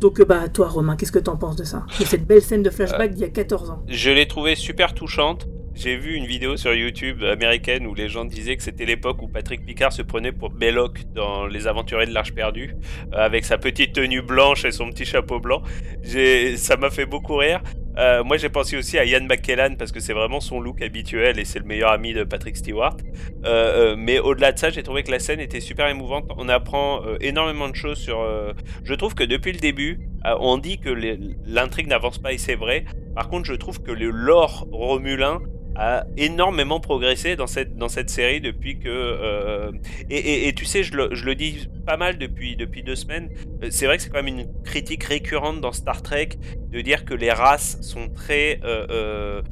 Donc euh, bah toi Romain, qu'est-ce que t'en penses de ça? De cette belle scène de flashback d'il y a 14 ans. Je l'ai trouvée super touchante. J'ai vu une vidéo sur YouTube américaine où les gens disaient que c'était l'époque où Patrick Picard se prenait pour Belloc dans Les Aventuriers de l'Arche perdue, euh, avec sa petite tenue blanche et son petit chapeau blanc. Ça m'a fait beaucoup rire. Euh, moi, j'ai pensé aussi à Ian McKellan parce que c'est vraiment son look habituel et c'est le meilleur ami de Patrick Stewart. Euh, mais au-delà de ça, j'ai trouvé que la scène était super émouvante. On apprend énormément de choses sur. Je trouve que depuis le début, on dit que l'intrigue n'avance pas et c'est vrai. Par contre, je trouve que le lore romulin a énormément progressé dans cette, dans cette série depuis que... euh, et, tu sais, je le, je le dis pas mal depuis, depuis deux semaines, euh, c'est vrai que c'est quand même une critique récurrente dans Star Trek de dire que les races sont très... euh,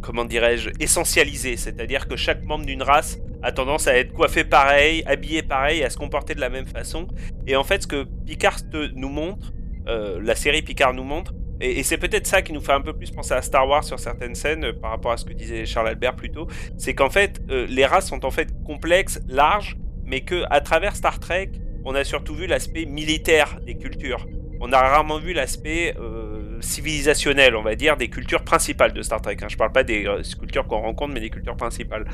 comment dirais-je, essentialisées. C'est-à-dire que chaque membre d'une race a tendance à être coiffé pareil, habillé pareil, à se comporter de la même façon. Et en fait, ce que Picard nous montre, la série Picard nous montre, et, c'est peut-être ça qui nous fait un peu plus penser à Star Wars sur certaines scènes, euh, par rapport à ce que disait Charles Albert plus tôt, c'est qu'en fait, euh, les races sont en fait complexes, larges, mais que à travers Star Trek, on a surtout vu l'aspect militaire des cultures. On a rarement vu l'aspect euh, civilisationnel, on va dire, des cultures principales de Star Trek. hein. Je parle pas des euh, cultures qu'on rencontre, mais des cultures principales.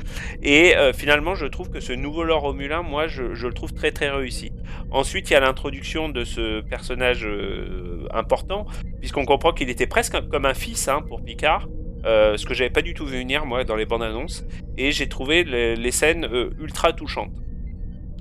Et euh, finalement, je trouve que ce nouveau lore romulin, moi, je, je le trouve très très réussi. Ensuite, il y a l'introduction de ce personnage euh, important, puisqu'on comprend qu'il était presque comme un fils hein, pour Picard. euh, ce que j'avais pas du tout vu venir moi dans les bandes annonces, et j'ai trouvé les, les scènes euh, ultra touchantes.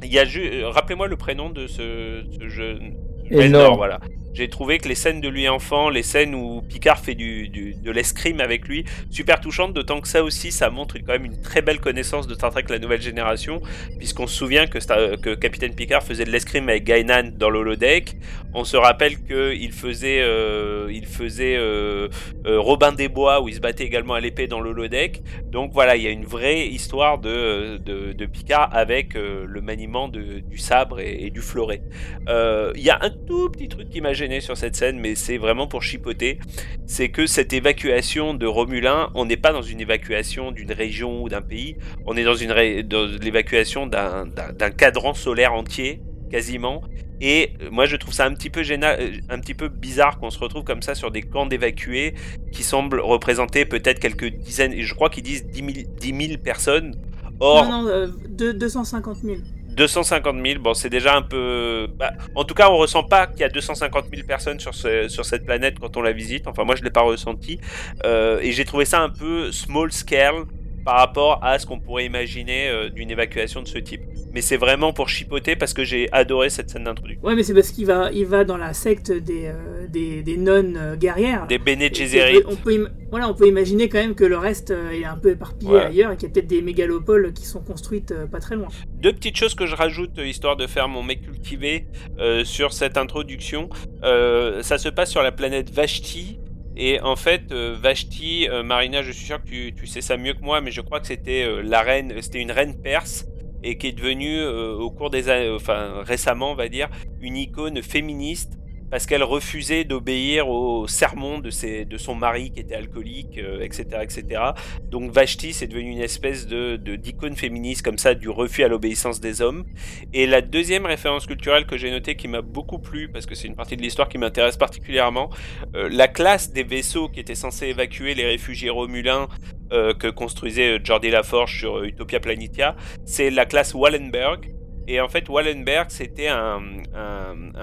Il y a rappelez-moi le prénom de ce, ce jeune Elnor. voilà. J'ai trouvé que les scènes de lui enfant, les scènes où Picard fait du, de l'escrime avec lui, super touchantes, d'autant que ça aussi, ça montre quand même une très belle connaissance de Star Trek la nouvelle génération, puisqu'on se souvient que, que Capitaine Picard faisait de l'escrime avec Gainan dans l'holodeck. On se rappelle qu'il faisait, euh, il faisait euh, euh, Robin des Bois, où il se battait également à l'épée dans l'holodeck. Donc voilà, il y a une vraie histoire de, de, Picard avec euh, le maniement du sabre et, du fleuret. Euh, Il y a un tout petit truc qui m'a gêné sur cette scène, mais c'est vraiment pour chipoter. C'est que cette évacuation de Romulin, on n'est pas dans une évacuation d'une région ou d'un pays, on est dans une dans l'évacuation d'un d'un- d'un cadran solaire entier, quasiment. Et euh, moi, je trouve ça un petit peu euh, un petit peu bizarre qu'on se retrouve comme ça sur des camps d'évacués qui semblent représenter peut-être quelques dizaines, je crois qu'ils disent 10 000, 10 000 personnes. Or, Non, non, euh, de- 250 000. 250 000, bon, c'est déjà un peu. bah, en tout cas, on ressent pas qu'il y a 250 000 personnes sur, sur cette planète quand on la visite. Enfin, moi, je l'ai pas ressenti. Euh, et j'ai trouvé ça un peu small scale par rapport à ce qu'on pourrait imaginer euh, d'une évacuation de ce type. Mais c'est vraiment pour chipoter parce que j'ai adoré cette scène d'introduction. Ouais, mais c'est parce qu'il va, il va dans la secte des, euh, des, des nonnes euh, guerrières. Des Bene Gesserit. On peut, voilà, on peut imaginer quand même que le reste est un peu éparpillé Ouais. ailleurs et qu'il y a peut-être des mégalopoles qui sont construites pas très loin. Deux petites choses que je rajoute histoire de faire mon mec cultivé euh, sur cette introduction. Ça se passe sur la planète Vashti. Et en fait, euh, Vashti, euh, Marina, je suis sûr que tu, sais ça mieux que moi, mais je crois que c'était euh, la reine, c'était une reine perse et qui est devenue au cours des années, enfin récemment, on va dire, une icône féministe parce qu'elle refusait d'obéir aux sermons de, son mari qui était alcoolique, euh, etc., etc. Donc Vashti, c'est devenu une espèce de d'icône féministe comme ça, du refus à l'obéissance des hommes. Et la deuxième référence culturelle que j'ai notée qui m'a beaucoup plu, parce que c'est une partie de l'histoire qui m'intéresse particulièrement, euh, la classe des vaisseaux qui étaient censés évacuer les réfugiés romulins euh, que construisait Jordi Laforge sur Utopia Planitia, c'est la classe Wallenberg. Et en fait, Wallenberg, c'était un,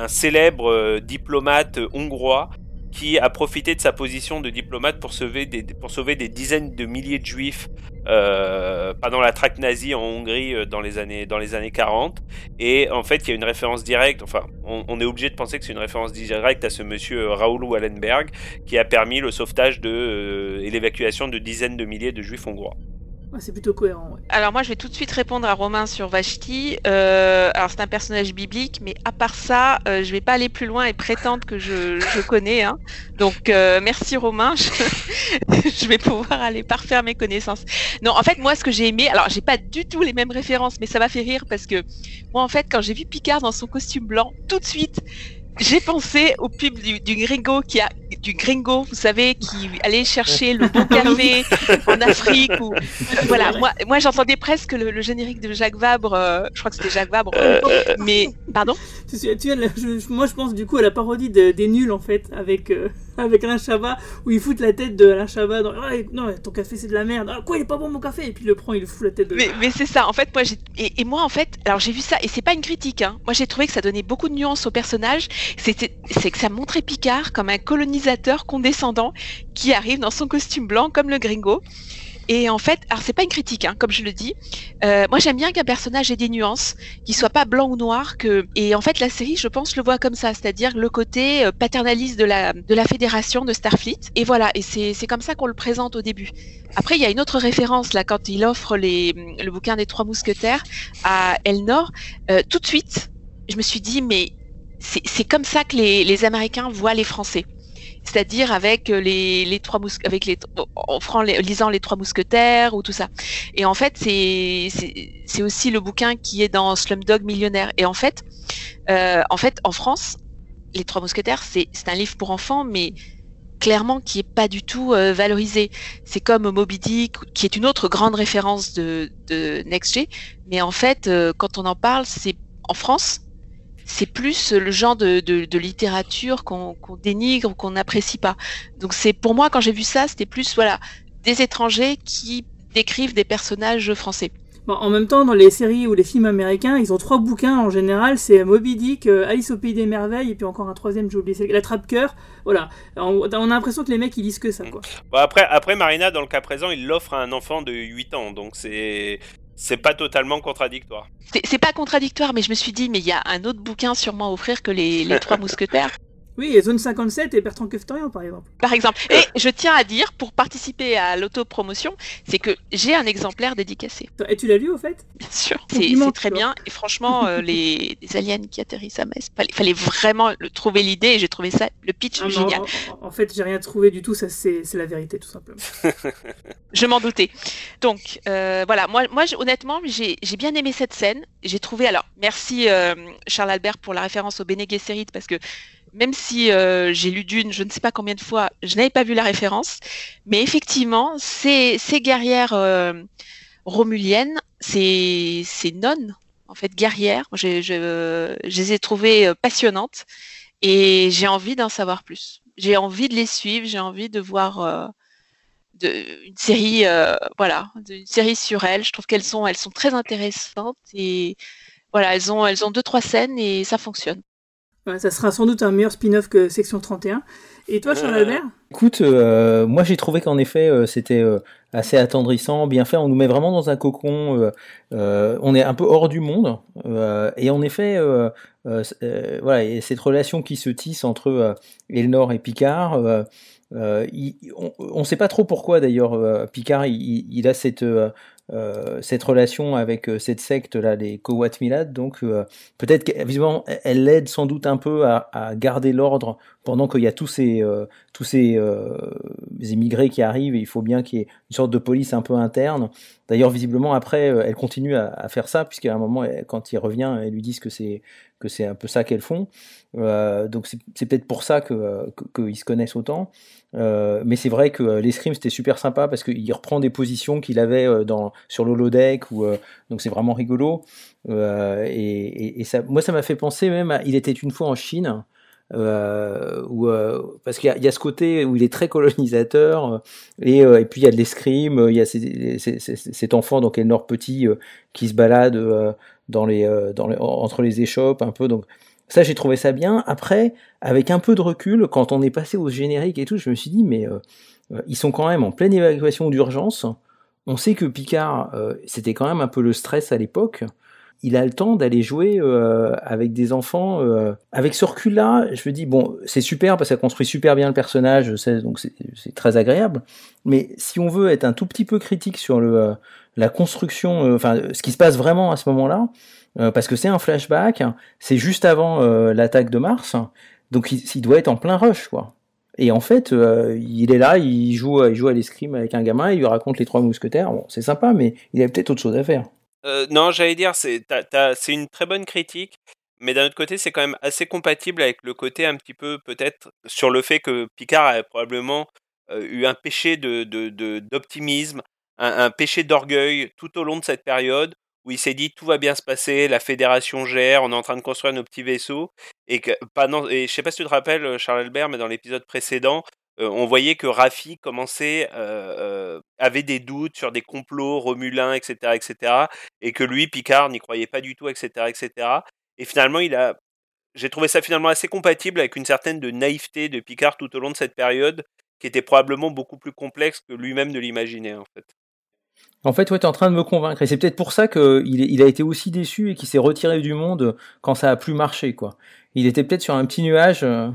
célèbre euh, diplomate hongrois qui a profité de sa position de diplomate pour sauver des, pour sauver des dizaines de milliers de juifs euh, pendant la traque nazie en Hongrie euh, dans les années dans les années 40 et en fait il y a une référence directe enfin on, est obligé de penser que c'est une référence directe à ce monsieur Raoul Wallenberg qui a permis le sauvetage de et l'évacuation de dizaines de milliers de juifs hongrois. C'est plutôt cohérent. Alors moi, je vais tout de suite répondre à Romain sur Vashti. Euh, alors c'est un personnage biblique, mais à part ça, euh, je vais pas aller plus loin et prétendre que je, je connais. Hein. Donc euh, merci Romain, je, je vais pouvoir aller parfaire mes connaissances. Non, en fait moi, ce que j'ai aimé, alors j'ai pas du tout les mêmes références, mais ça m'a fait rire parce que moi en fait, quand j'ai vu Picard dans son costume blanc, tout de suite. J'ai pensé au pub du, du gringo qui a du gringo, vous savez, qui allait chercher le bon café en Afrique ou voilà. Moi, moi j'entendais presque le, le générique de Jacques Vabre. euh, je crois que c'était Jacques Vabre. mais pardon? Tu sais- tu je- moi je pense du coup à la parodie de- des nuls en fait, avec, euh, avec Alain Chabat, où il fout la tête de Alain Chabat dans Ouais, Non, ton café c'est de la merde. Ah, quoi, il est pas bon mon café? Et puis il le prend, il fout la tête de. Mais, mais c'est ça. En fait, moi, et, et moi, en fait, alors j'ai vu ça et c'est pas une critique. Hein. Moi, j'ai trouvé que ça donnait beaucoup de nuances au personnage. C'est que ça montrait Picard comme un colonisateur condescendant qui arrive dans son costume blanc comme le gringo. Et en fait, alors c'est pas une critique, hein, comme je le dis. Euh, moi, j'aime bien qu'un personnage ait des nuances, qu'il soit pas blanc ou noir. Que et en fait, la série, je pense, le voit comme ça, c'est-à-dire le côté euh, paternaliste de la de la fédération de Starfleet. Et voilà, et c'est c'est comme ça qu'on le présente au début. Après, il y a une autre référence là quand il offre les le bouquin des trois mousquetaires à Elnor. Euh, tout de suite, je me suis dit mais c'est comme ça que les les Américains voient les Français c'est-à-dire avec les, les trois mousques, avec les, en lisant les trois mousquetaires ou tout ça. Et en fait, c'est c'est aussi le bouquin qui est dans Slumdog Millionnaire. Et en fait, euh, en fait, en France, les trois mousquetaires, c'est un livre pour enfants, mais clairement qui est pas du tout euh, valorisé. C'est comme Moby Dick, qui est une autre grande référence de, de NextG, mais en fait, euh, quand on en parle, c'est en France, c'est plus le genre de, de, de littérature qu'on qu'on dénigre ou qu'on n'apprécie pas. Donc c'est pour moi quand j'ai vu ça, c'était plus voilà des étrangers qui décrivent des personnages français. Bon, en même temps, dans les séries ou les films américains, ils ont trois bouquins en général. C'est Moby Dick, euh, Alice au pays des merveilles, et puis encore un troisième, j'ai oublié, c'est La Trappe Cœur. Voilà, on, on a l'impression que les mecs ils lisent que ça, quoi. Bon, après, après, Marina, dans le cas présent, il l'offre à un enfant de 8 ans, donc c'est. C'est pas totalement contradictoire. C'est- pas contradictoire, mais je me suis dit, mais il y a un autre bouquin sûrement à offrir que les, les Trois Mousquetaires. Oui, et Zone 57 et Bertrand Keftorian, par exemple. Par exemple. Et je tiens à dire, pour participer à l'autopromotion, c'est que j'ai un exemplaire dédicacé. Et tu l'as lu, au fait? Bien sûr. C'est très bien. Et franchement, euh, les, les aliens qui atterrissent à Metz, fallait, fallait vraiment le, trouver l'idée et j'ai trouvé ça, le pitch Ah, génial. en, en- en fait, j'ai rien trouvé du tout, ça c'est la vérité, tout simplement. Je m'en doutais. Donc euh, voilà, moi, honnêtement, j'ai bien aimé cette scène. J'ai trouvé, alors merci euh, Charles Albert pour la référence au Bene Gesserit parce que même si euh, j'ai lu Dune, je ne sais pas combien de fois, je n'avais pas vu la référence. Mais effectivement, ces, ces guerrières euh, romuliennes, ces, ces nonnes, en fait, guerrières, je, je, je les ai trouvées euh, passionnantes et j'ai envie d'en savoir plus. J'ai envie de les suivre, j'ai envie de voir euh, de, une série, euh, voilà, une série sur elles. Je trouve qu'elles sont, elles sont très intéressantes et voilà, elles ont, elles ont deux trois scènes et ça fonctionne. Ouais, ça sera sans doute un meilleur spin-off que Section 31. Et toi, Charles Euh, Albert? Écoute, euh, moi j'ai trouvé qu'en effet euh, c'était euh, assez attendrissant, bien fait. On nous met vraiment dans un cocon. on est un peu hors du monde. et en effet, voilà, et cette relation qui se tisse entre Elnor et Picard. Euh, on ne sait pas trop pourquoi d'ailleurs euh, Picard il, il- a cette euh, euh, cette relation avec euh, cette secte là, les Kowat Milad. Donc euh, peut-être que visiblement elle l'aide sans doute un peu à, à garder l'ordre pendant qu'il y a tous ces tous ces immigrés qui arrivent. Et il faut bien qu'il y ait une sorte de police un peu interne. D'ailleurs visiblement après elle continue à, à faire ça puisqu'à un moment elle- quand il revient elles lui disent que c'est que c'est un peu ça qu'elles font. Euh, donc c'est peut-être pour ça euh, que- qu'ils se connaissent autant. Euh, mais c'est vrai que euh, l'escrime c'était super sympa parce qu'il reprend des positions qu'il avait euh, dans sur l'holodeck ou euh, donc c'est vraiment rigolo. Euh, et, moi ça m'a fait penser même à Il était une fois en Chine. Euh, où, euh, parce qu'il y, a- ce côté où il est très colonisateur euh, et, euh, puis il y a de l'escrime, euh, il y a cet enfant donc Elnor Petit euh, qui se balade euh, euh, dans les, entre les échoppes un peu donc ça j'ai trouvé ça bien. Après avec un peu de recul quand on est passé au générique et tout je me suis dit mais euh, euh, ils sont quand même en pleine évacuation d'urgence. On sait que Picard euh, c'était quand même un peu le stress à l'époque il a le temps d'aller jouer avec des enfants. Avec ce recul-là, je me dis, bon, c'est super parce que ça construit super bien le personnage, donc c'est très agréable. Mais si on veut être un tout petit peu critique sur le, la construction, enfin, ce qui se passe vraiment à ce moment-là, euh, parce que c'est un flashback, c'est juste avant euh, l'attaque de Mars, donc il, doit être en plein rush, quoi. Et en fait, euh, il est là, il joue, il joue à l'escrime avec un gamin, il lui raconte les trois mousquetaires. Bon, c'est sympa, mais il avait peut-être autre chose à faire. Non, j'allais dire, c'est une très bonne critique, mais d'un autre côté, c'est quand même assez compatible avec le côté un petit peu, peut-être, sur le fait que Picard a probablement eu un péché de, de- de- d'optimisme, un péché d'orgueil tout au long de cette période où il s'est dit tout va bien se passer, la fédération gère, on est en train de construire nos petits vaisseaux, et que pendant, et je sais pas si tu te rappelles, Charles Albert, mais dans l'épisode précédent, euh, on voyait que Raffi commençait, euh, euh, avait des doutes sur des complots romulins, etc., etc., et que lui, Picard, n'y croyait pas du tout, etc., etc. Et finalement, il a, j'ai trouvé ça finalement assez compatible avec une certaine de naïveté de Picard tout au long de cette période, qui était probablement beaucoup plus complexe que lui-même ne l'imaginait, en fait. En fait, ouais, tu es en train de me convaincre. Et c'est peut-être pour ça qu'il il a été aussi déçu et qu'il s'est retiré du monde quand ça a plus marché, quoi. Il était peut-être sur un petit nuage. euh,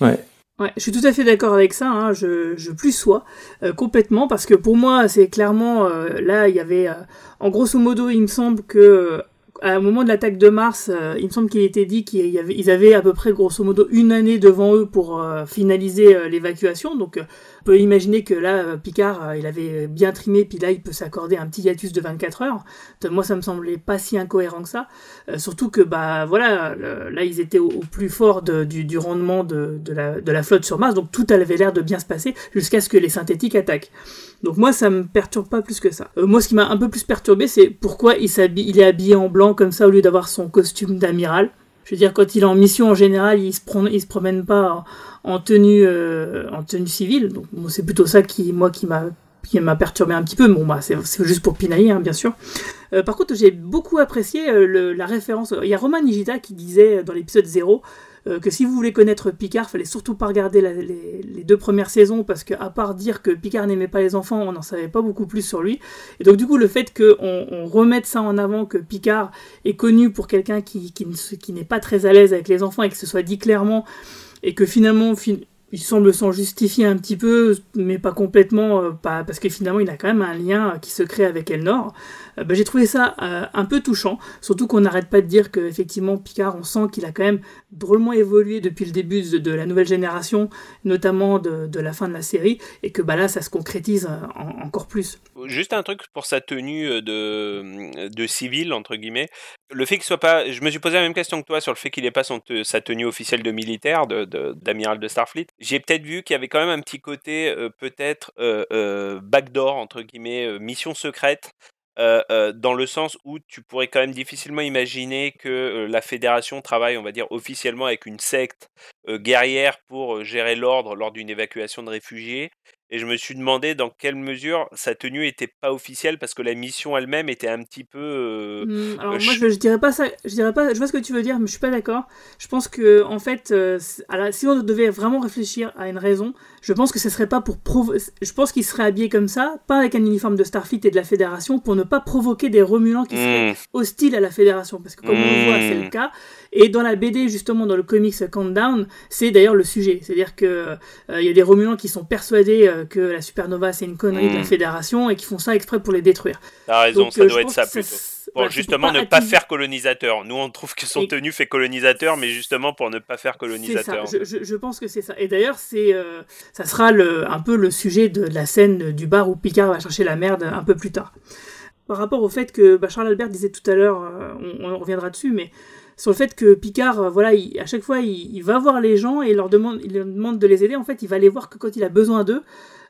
Ouais. Ouais, je suis tout à fait d'accord avec ça, hein, je, je plus sois euh, complètement, parce que pour moi, c'est clairement, euh, là, il y avait, euh, en grosso modo, il me semble que, à un moment de l'attaque de Mars, euh, il me semble qu'il était dit qu'ils avaient à peu près, grosso modo, une année devant eux pour euh, finaliser euh, l'évacuation, donc euh, on peut imaginer que là, euh, Picard, euh, il avait bien trimé, puis là, il peut s'accorder un petit hiatus de 24 heures. Moi, ça me semblait pas si incohérent que ça. Euh, surtout que, bah, voilà, là, ils étaient au, plus fort du, rendement de, la, flotte sur Mars, donc tout avait l'air de bien se passer jusqu'à ce que les synthétiques attaquent. Donc moi, ça me perturbe pas plus que ça. Moi, ce qui m'a un peu plus perturbé, c'est pourquoi il est habillé en blanc comme ça au lieu d'avoir son costume d'amiral. Je veux dire, quand il est en mission en général, il se, se promène pas en, en tenue, euh, en tenue civile. Donc c'est plutôt ça qui, moi, qui m'a qui m'a perturbé un petit peu. Bon, bah, c'est juste pour pinailler, hein, bien sûr. Euh, par contre, j'ai beaucoup apprécié euh, la référence. Il y a Roman Nigita qui disait dans l'épisode 0 que si vous voulez connaître Picard, fallait surtout pas regarder les, deux premières saisons parce qu'à part dire que Picard n'aimait pas les enfants, on n'en savait pas beaucoup plus sur lui. Et donc du coup, le fait qu'on on remette ça en avant, que Picard est connu pour quelqu'un qui, qui, qui n'est pas très à l'aise avec les enfants et que ce soit dit clairement et que finalement il semble s'en justifier un petit peu, mais pas complètement, euh, pas, parce que finalement il a quand même un lien qui se crée avec Elnor. Euh, bah, j'ai trouvé ça euh, un peu touchant, surtout qu'on n'arrête pas de dire qu'effectivement Picard, on sent qu'il a quand même drôlement évolué depuis le début de, la nouvelle génération, notamment de, la fin de la série, et que bah, là ça se concrétise encore plus. Juste un truc pour sa tenue de, civil, entre guillemets. Le fait qu'il soit pas. Je me suis posé la même question que toi sur le fait qu'il n'ait pas sa tenue officielle de militaire, d'amiral de, Starfleet. J'ai peut-être vu qu'il y avait quand même un petit côté, peut-être, backdoor, entre guillemets, mission secrète, euh, euh, dans le sens où tu pourrais quand même difficilement imaginer que euh, la fédération travaille, on va dire, officiellement avec une secte guerrière pour gérer l'ordre lors d'une évacuation de réfugiés, et je me suis demandé dans quelle mesure sa tenue était pas officielle parce que la mission elle-même était un petit peu. Euh, mmh, alors moi je, je, dirais pas ça, je dirais pas, je vois ce que tu veux dire, mais je suis pas d'accord. Je pense que en fait, euh, si on devait vraiment réfléchir à une raison, je pense que ce serait pas pour je pense qu'il serait habillé comme ça, pas avec un uniforme de Starfleet et de la Fédération, pour ne pas provoquer des Romulans qui seraient mmh. hostiles à la Fédération, parce que comme on le voit, c'est le mmh. cas. Et dans la BD justement, dans le comics Countdown, c'est d'ailleurs le sujet, c'est-à-dire que euh, il y a des Romulans qui sont persuadés que la supernova c'est une connerie de la hmm. fédération et qui font ça exprès pour les détruire. T'as raison, ça euh, doit être ça plutôt. Pour justement ne pas faire colonisateur. Nous, on trouve que son tenue fait colonisateur, mais justement pour ne pas faire colonisateur. Ça. Je, pense que c'est ça. Et d'ailleurs, c'est, euh, ça sera le, un peu le sujet de la scène du bar où Picard va chercher la merde un peu plus tard. Par rapport au fait que bah, Charles Albert disait tout à l'heure, euh, on, reviendra dessus, mais sur le fait que Picard, euh, voilà, à chaque fois, il, va voir les gens et leur demande, il leur demande de les aider. En fait, il va les voir que quand il a besoin d'eux.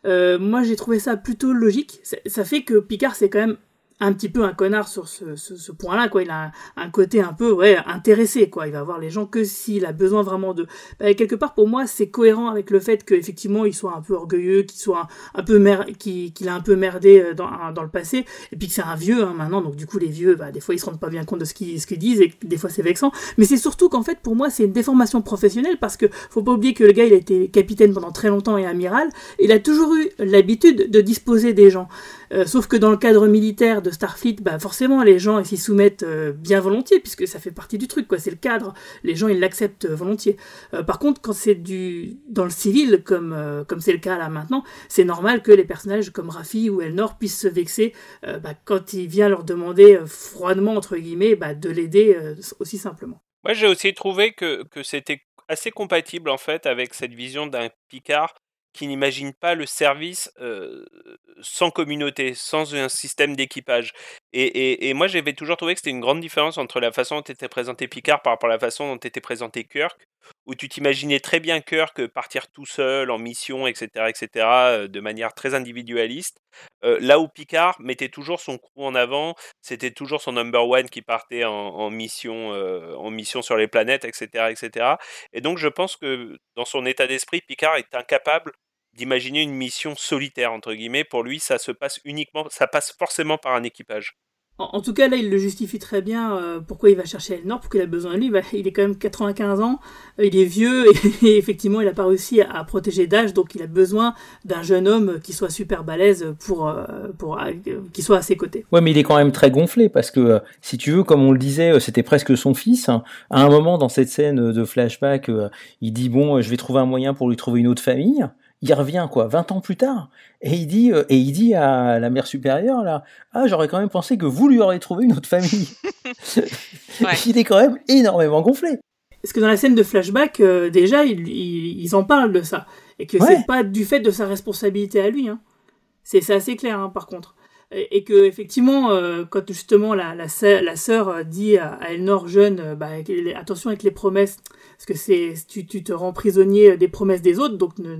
Euh, moi, j'ai trouvé ça plutôt logique. Ça fait que Picard, c'est quand même un petit peu un connard sur ce, ce, point-là, quoi. Il a un, côté un peu, ouais, intéressé, quoi. Il va voir les gens que s'il a besoin vraiment de. Bah, quelque part, pour moi, c'est cohérent avec le fait qu'effectivement, il soit un peu orgueilleux, qu'il soit un, peu mer... qu'il a un peu merdé euh, dans, dans le passé, et puis que c'est un vieux, hein, maintenant. Donc, du coup, les vieux, bah, des fois, ils se rendent pas bien compte de ce qu'ils, ce disent, et des fois, c'est vexant. Mais c'est surtout qu'en fait, pour moi, c'est une déformation professionnelle, parce que faut pas oublier que le gars, il a été capitaine pendant très longtemps et amiral, il a toujours eu l'habitude de disposer des gens. Euh, sauf que dans le cadre militaire de Starfleet, bah forcément les gens s'y soumettent euh, bien volontiers puisque ça fait partie du truc quoi. C'est le cadre, les gens ils l'acceptent euh, volontiers. par contre, quand c'est du dans le civil comme comme c'est le cas là maintenant, c'est normal que les personnages comme Rafi ou Elnor puissent se vexer bah, quand il vient leur demander froidement entre guillemets bah, de l'aider aussi simplement. Moi j'ai aussi trouvé que, que c'était assez compatible en fait avec cette vision d'un Picard qui n'imagine pas le service sans communauté, sans un système d'équipage. Et, et, moi, j'avais toujours trouvé que c'était une grande différence entre la façon dont était présenté Picard par rapport à la façon dont était présenté Kirk, où tu t'imaginais très bien Kirk partir tout seul en mission, etc., etc., de manière très individualiste. là où Picard mettait toujours son crew en avant, c'était toujours son number one qui partait en, mission, en mission sur les planètes, etc., etc. Et donc, je pense que dans son état d'esprit, Picard est incapable d'imaginer une mission solitaire entre guillemets. Pour lui, ça se passe uniquement, ça passe forcément par un équipage. En, tout cas, là, il le justifie très bien euh, pourquoi il va chercher Elnor, pourquoi il a besoin de lui. Il est quand même 95 ans, euh, il est vieux, et, effectivement, il n'a pas réussi à, protéger d'âge, donc il a besoin d'un jeune homme qui soit super balèze pour, euh, pour qui soit à ses côtés. Ouais, mais il est quand même très gonflé, parce que, si tu veux, comme on le disait, c'était presque son fils. Hein. À un moment, dans cette scène de flashback, il dit, bon, je vais trouver un moyen pour lui trouver une autre famille il revient quoi 20 ans plus tard et il dit euh, et il dit à la mère supérieure là ah j'aurais quand même pensé que vous lui auriez trouvé une autre famille il est quand même énormément gonflé. Parce que dans la scène de flashback euh, déjà ils, en parlent de ça et que c'est pas du fait de sa responsabilité à lui hein. c'est assez clair hein, par contre et, que effectivement euh, quand justement la, sœur dit à, Elnor jeune bah, attention avec les promesses parce que c'est tu, te rends prisonnier des promesses des autres, donc ne,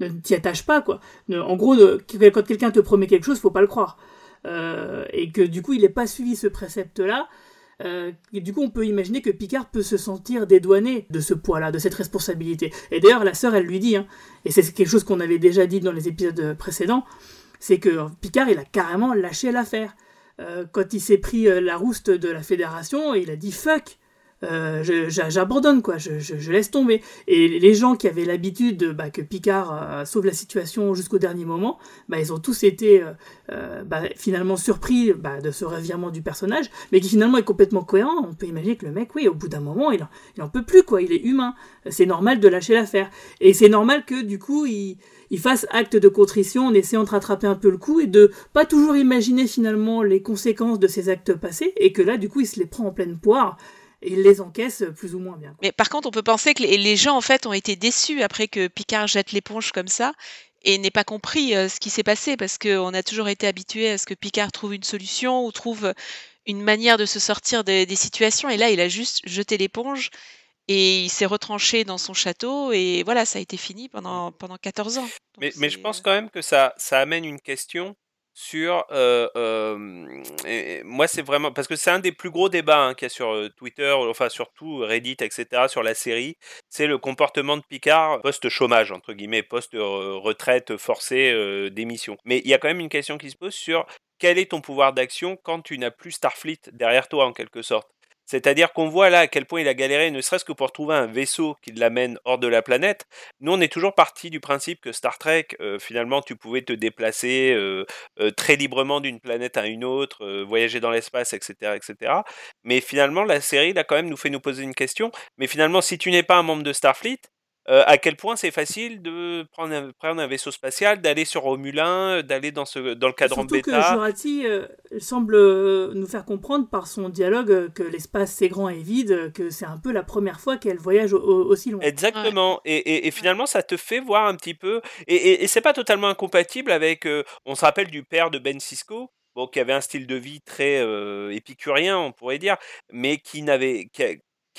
ne, t'y attache pas, quoi. en gros, quand quelqu'un te promet quelque chose, faut pas le croire. Euh, et que du coup, il n'est pas suivi ce précepte-là. Euh, et du coup, on peut imaginer que Picard peut se sentir dédouané de ce poids-là, de cette responsabilité. Et d'ailleurs, la sœur, elle lui dit, hein, et c'est quelque chose qu'on avait déjà dit dans les épisodes précédents, c'est que Picard, il a carrément lâché l'affaire. Euh, quand il s'est pris euh, la rouste de la fédération, il a dit fuck. Euh, j'abandonne quoi, je, je, laisse tomber. Et les gens qui avaient l'habitude bah, que Picard sauve la situation jusqu'au dernier moment, bah, ils ont tous été bah, finalement surpris bah, de ce revirement du personnage, mais qui finalement est complètement cohérent. On peut imaginer que le mec, oui, au bout d'un moment, il il en peut plus quoi, il est humain. C'est normal de lâcher l'affaire. Et c'est normal que du coup, il il fasse acte de contrition en essayant de rattraper un peu le coup et de pas toujours imaginer finalement les conséquences de ses actes passés et que là du coup il se les prend en pleine poire et il les encaisse plus ou moins bien. Mais par contre on peut penser que les gens en fait ont été déçus après que Picard jette l'éponge comme ça et n'ait pas compris euh, ce qui s'est passé parce qu'on a toujours été habitué à ce que Picard trouve une solution ou trouve une manière de se sortir des situations et là il a juste jeté l'éponge et il s'est retranché dans son château et voilà, ça a été fini pendant, pendant 14 ans. mais, mais, je pense quand même que ça, ça amène une question sur... Euh, euh, moi, c'est vraiment... Parce que c'est un des plus gros débats hein, qu'il y a sur euh, Twitter, enfin surtout Reddit, etc., sur la série, c'est le comportement de Picard post-chômage, entre guillemets, post-retraite forcée d'émission. Mais il y a quand même une question qui se pose sur quel est ton pouvoir d'action quand tu n'as plus Starfleet derrière toi, en quelque sorte? C'est-à-dire qu'on voit là à quel point il a galéré, ne serait-ce que pour trouver un vaisseau qui l'amène hors de la planète. Nous, on est toujours parti du principe que Star Trek, euh, finalement, tu pouvais te déplacer euh, euh, très librement d'une planète à une autre, voyager dans l'espace, etc., etc. Mais finalement, la série, là, quand même, nous fait nous poser une question. Mais finalement, si tu n'es pas un membre de Starfleet, euh, à quel point c'est facile de prendre un, prendre un vaisseau spatial, d'aller sur Romulin, d'aller dans, ce, dans le cadran Surtout bêta? que Jurati euh, semble euh, nous faire comprendre par son dialogue que l'espace c'est grand et vide, que c'est un peu la première fois qu'elle voyage aussi loin. Exactement. Et, et, finalement, ça te fait voir un petit peu. Et, et c'est pas totalement incompatible avec. on se rappelle du père de Ben Cisco. Bon, qui avait un style de vie très épicurien, on pourrait dire, mais qui n'avait, qui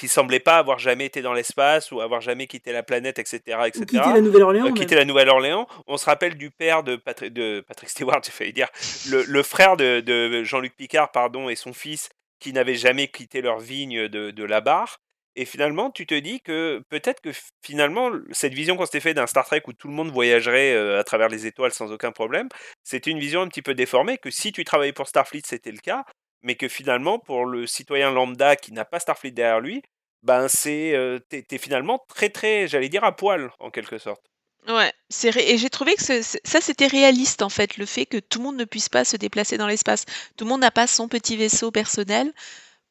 semblait pas avoir jamais été dans l'espace ou avoir jamais quitté la planète, etc. etc. Ou quitter la Nouvelle-Orléans. Euh, la Nouvelle-Orléans. On se rappelle du père de, de Patrick Stewart, j'ai failli dire, le, le frère de, de Jean-Luc Picard, pardon, et son fils, qui n'avaient jamais quitté leur vigne de, de la barre. Et finalement, tu te dis que peut-être que finalement, cette vision qu'on s'était fait d'un Star Trek où tout le monde voyagerait euh, à travers les étoiles sans aucun problème, c'était une vision un petit peu déformée, que si tu travaillais pour Starfleet, c'était le cas, mais que finalement, pour le citoyen lambda qui n'a pas Starfleet derrière lui, ben c'est t'es, finalement très très, j'allais dire à poil en quelque sorte. Ouais, c'est et j'ai trouvé que ça c'était réaliste en fait, le fait que tout le monde ne puisse pas se déplacer dans l'espace. Tout le monde n'a pas son petit vaisseau personnel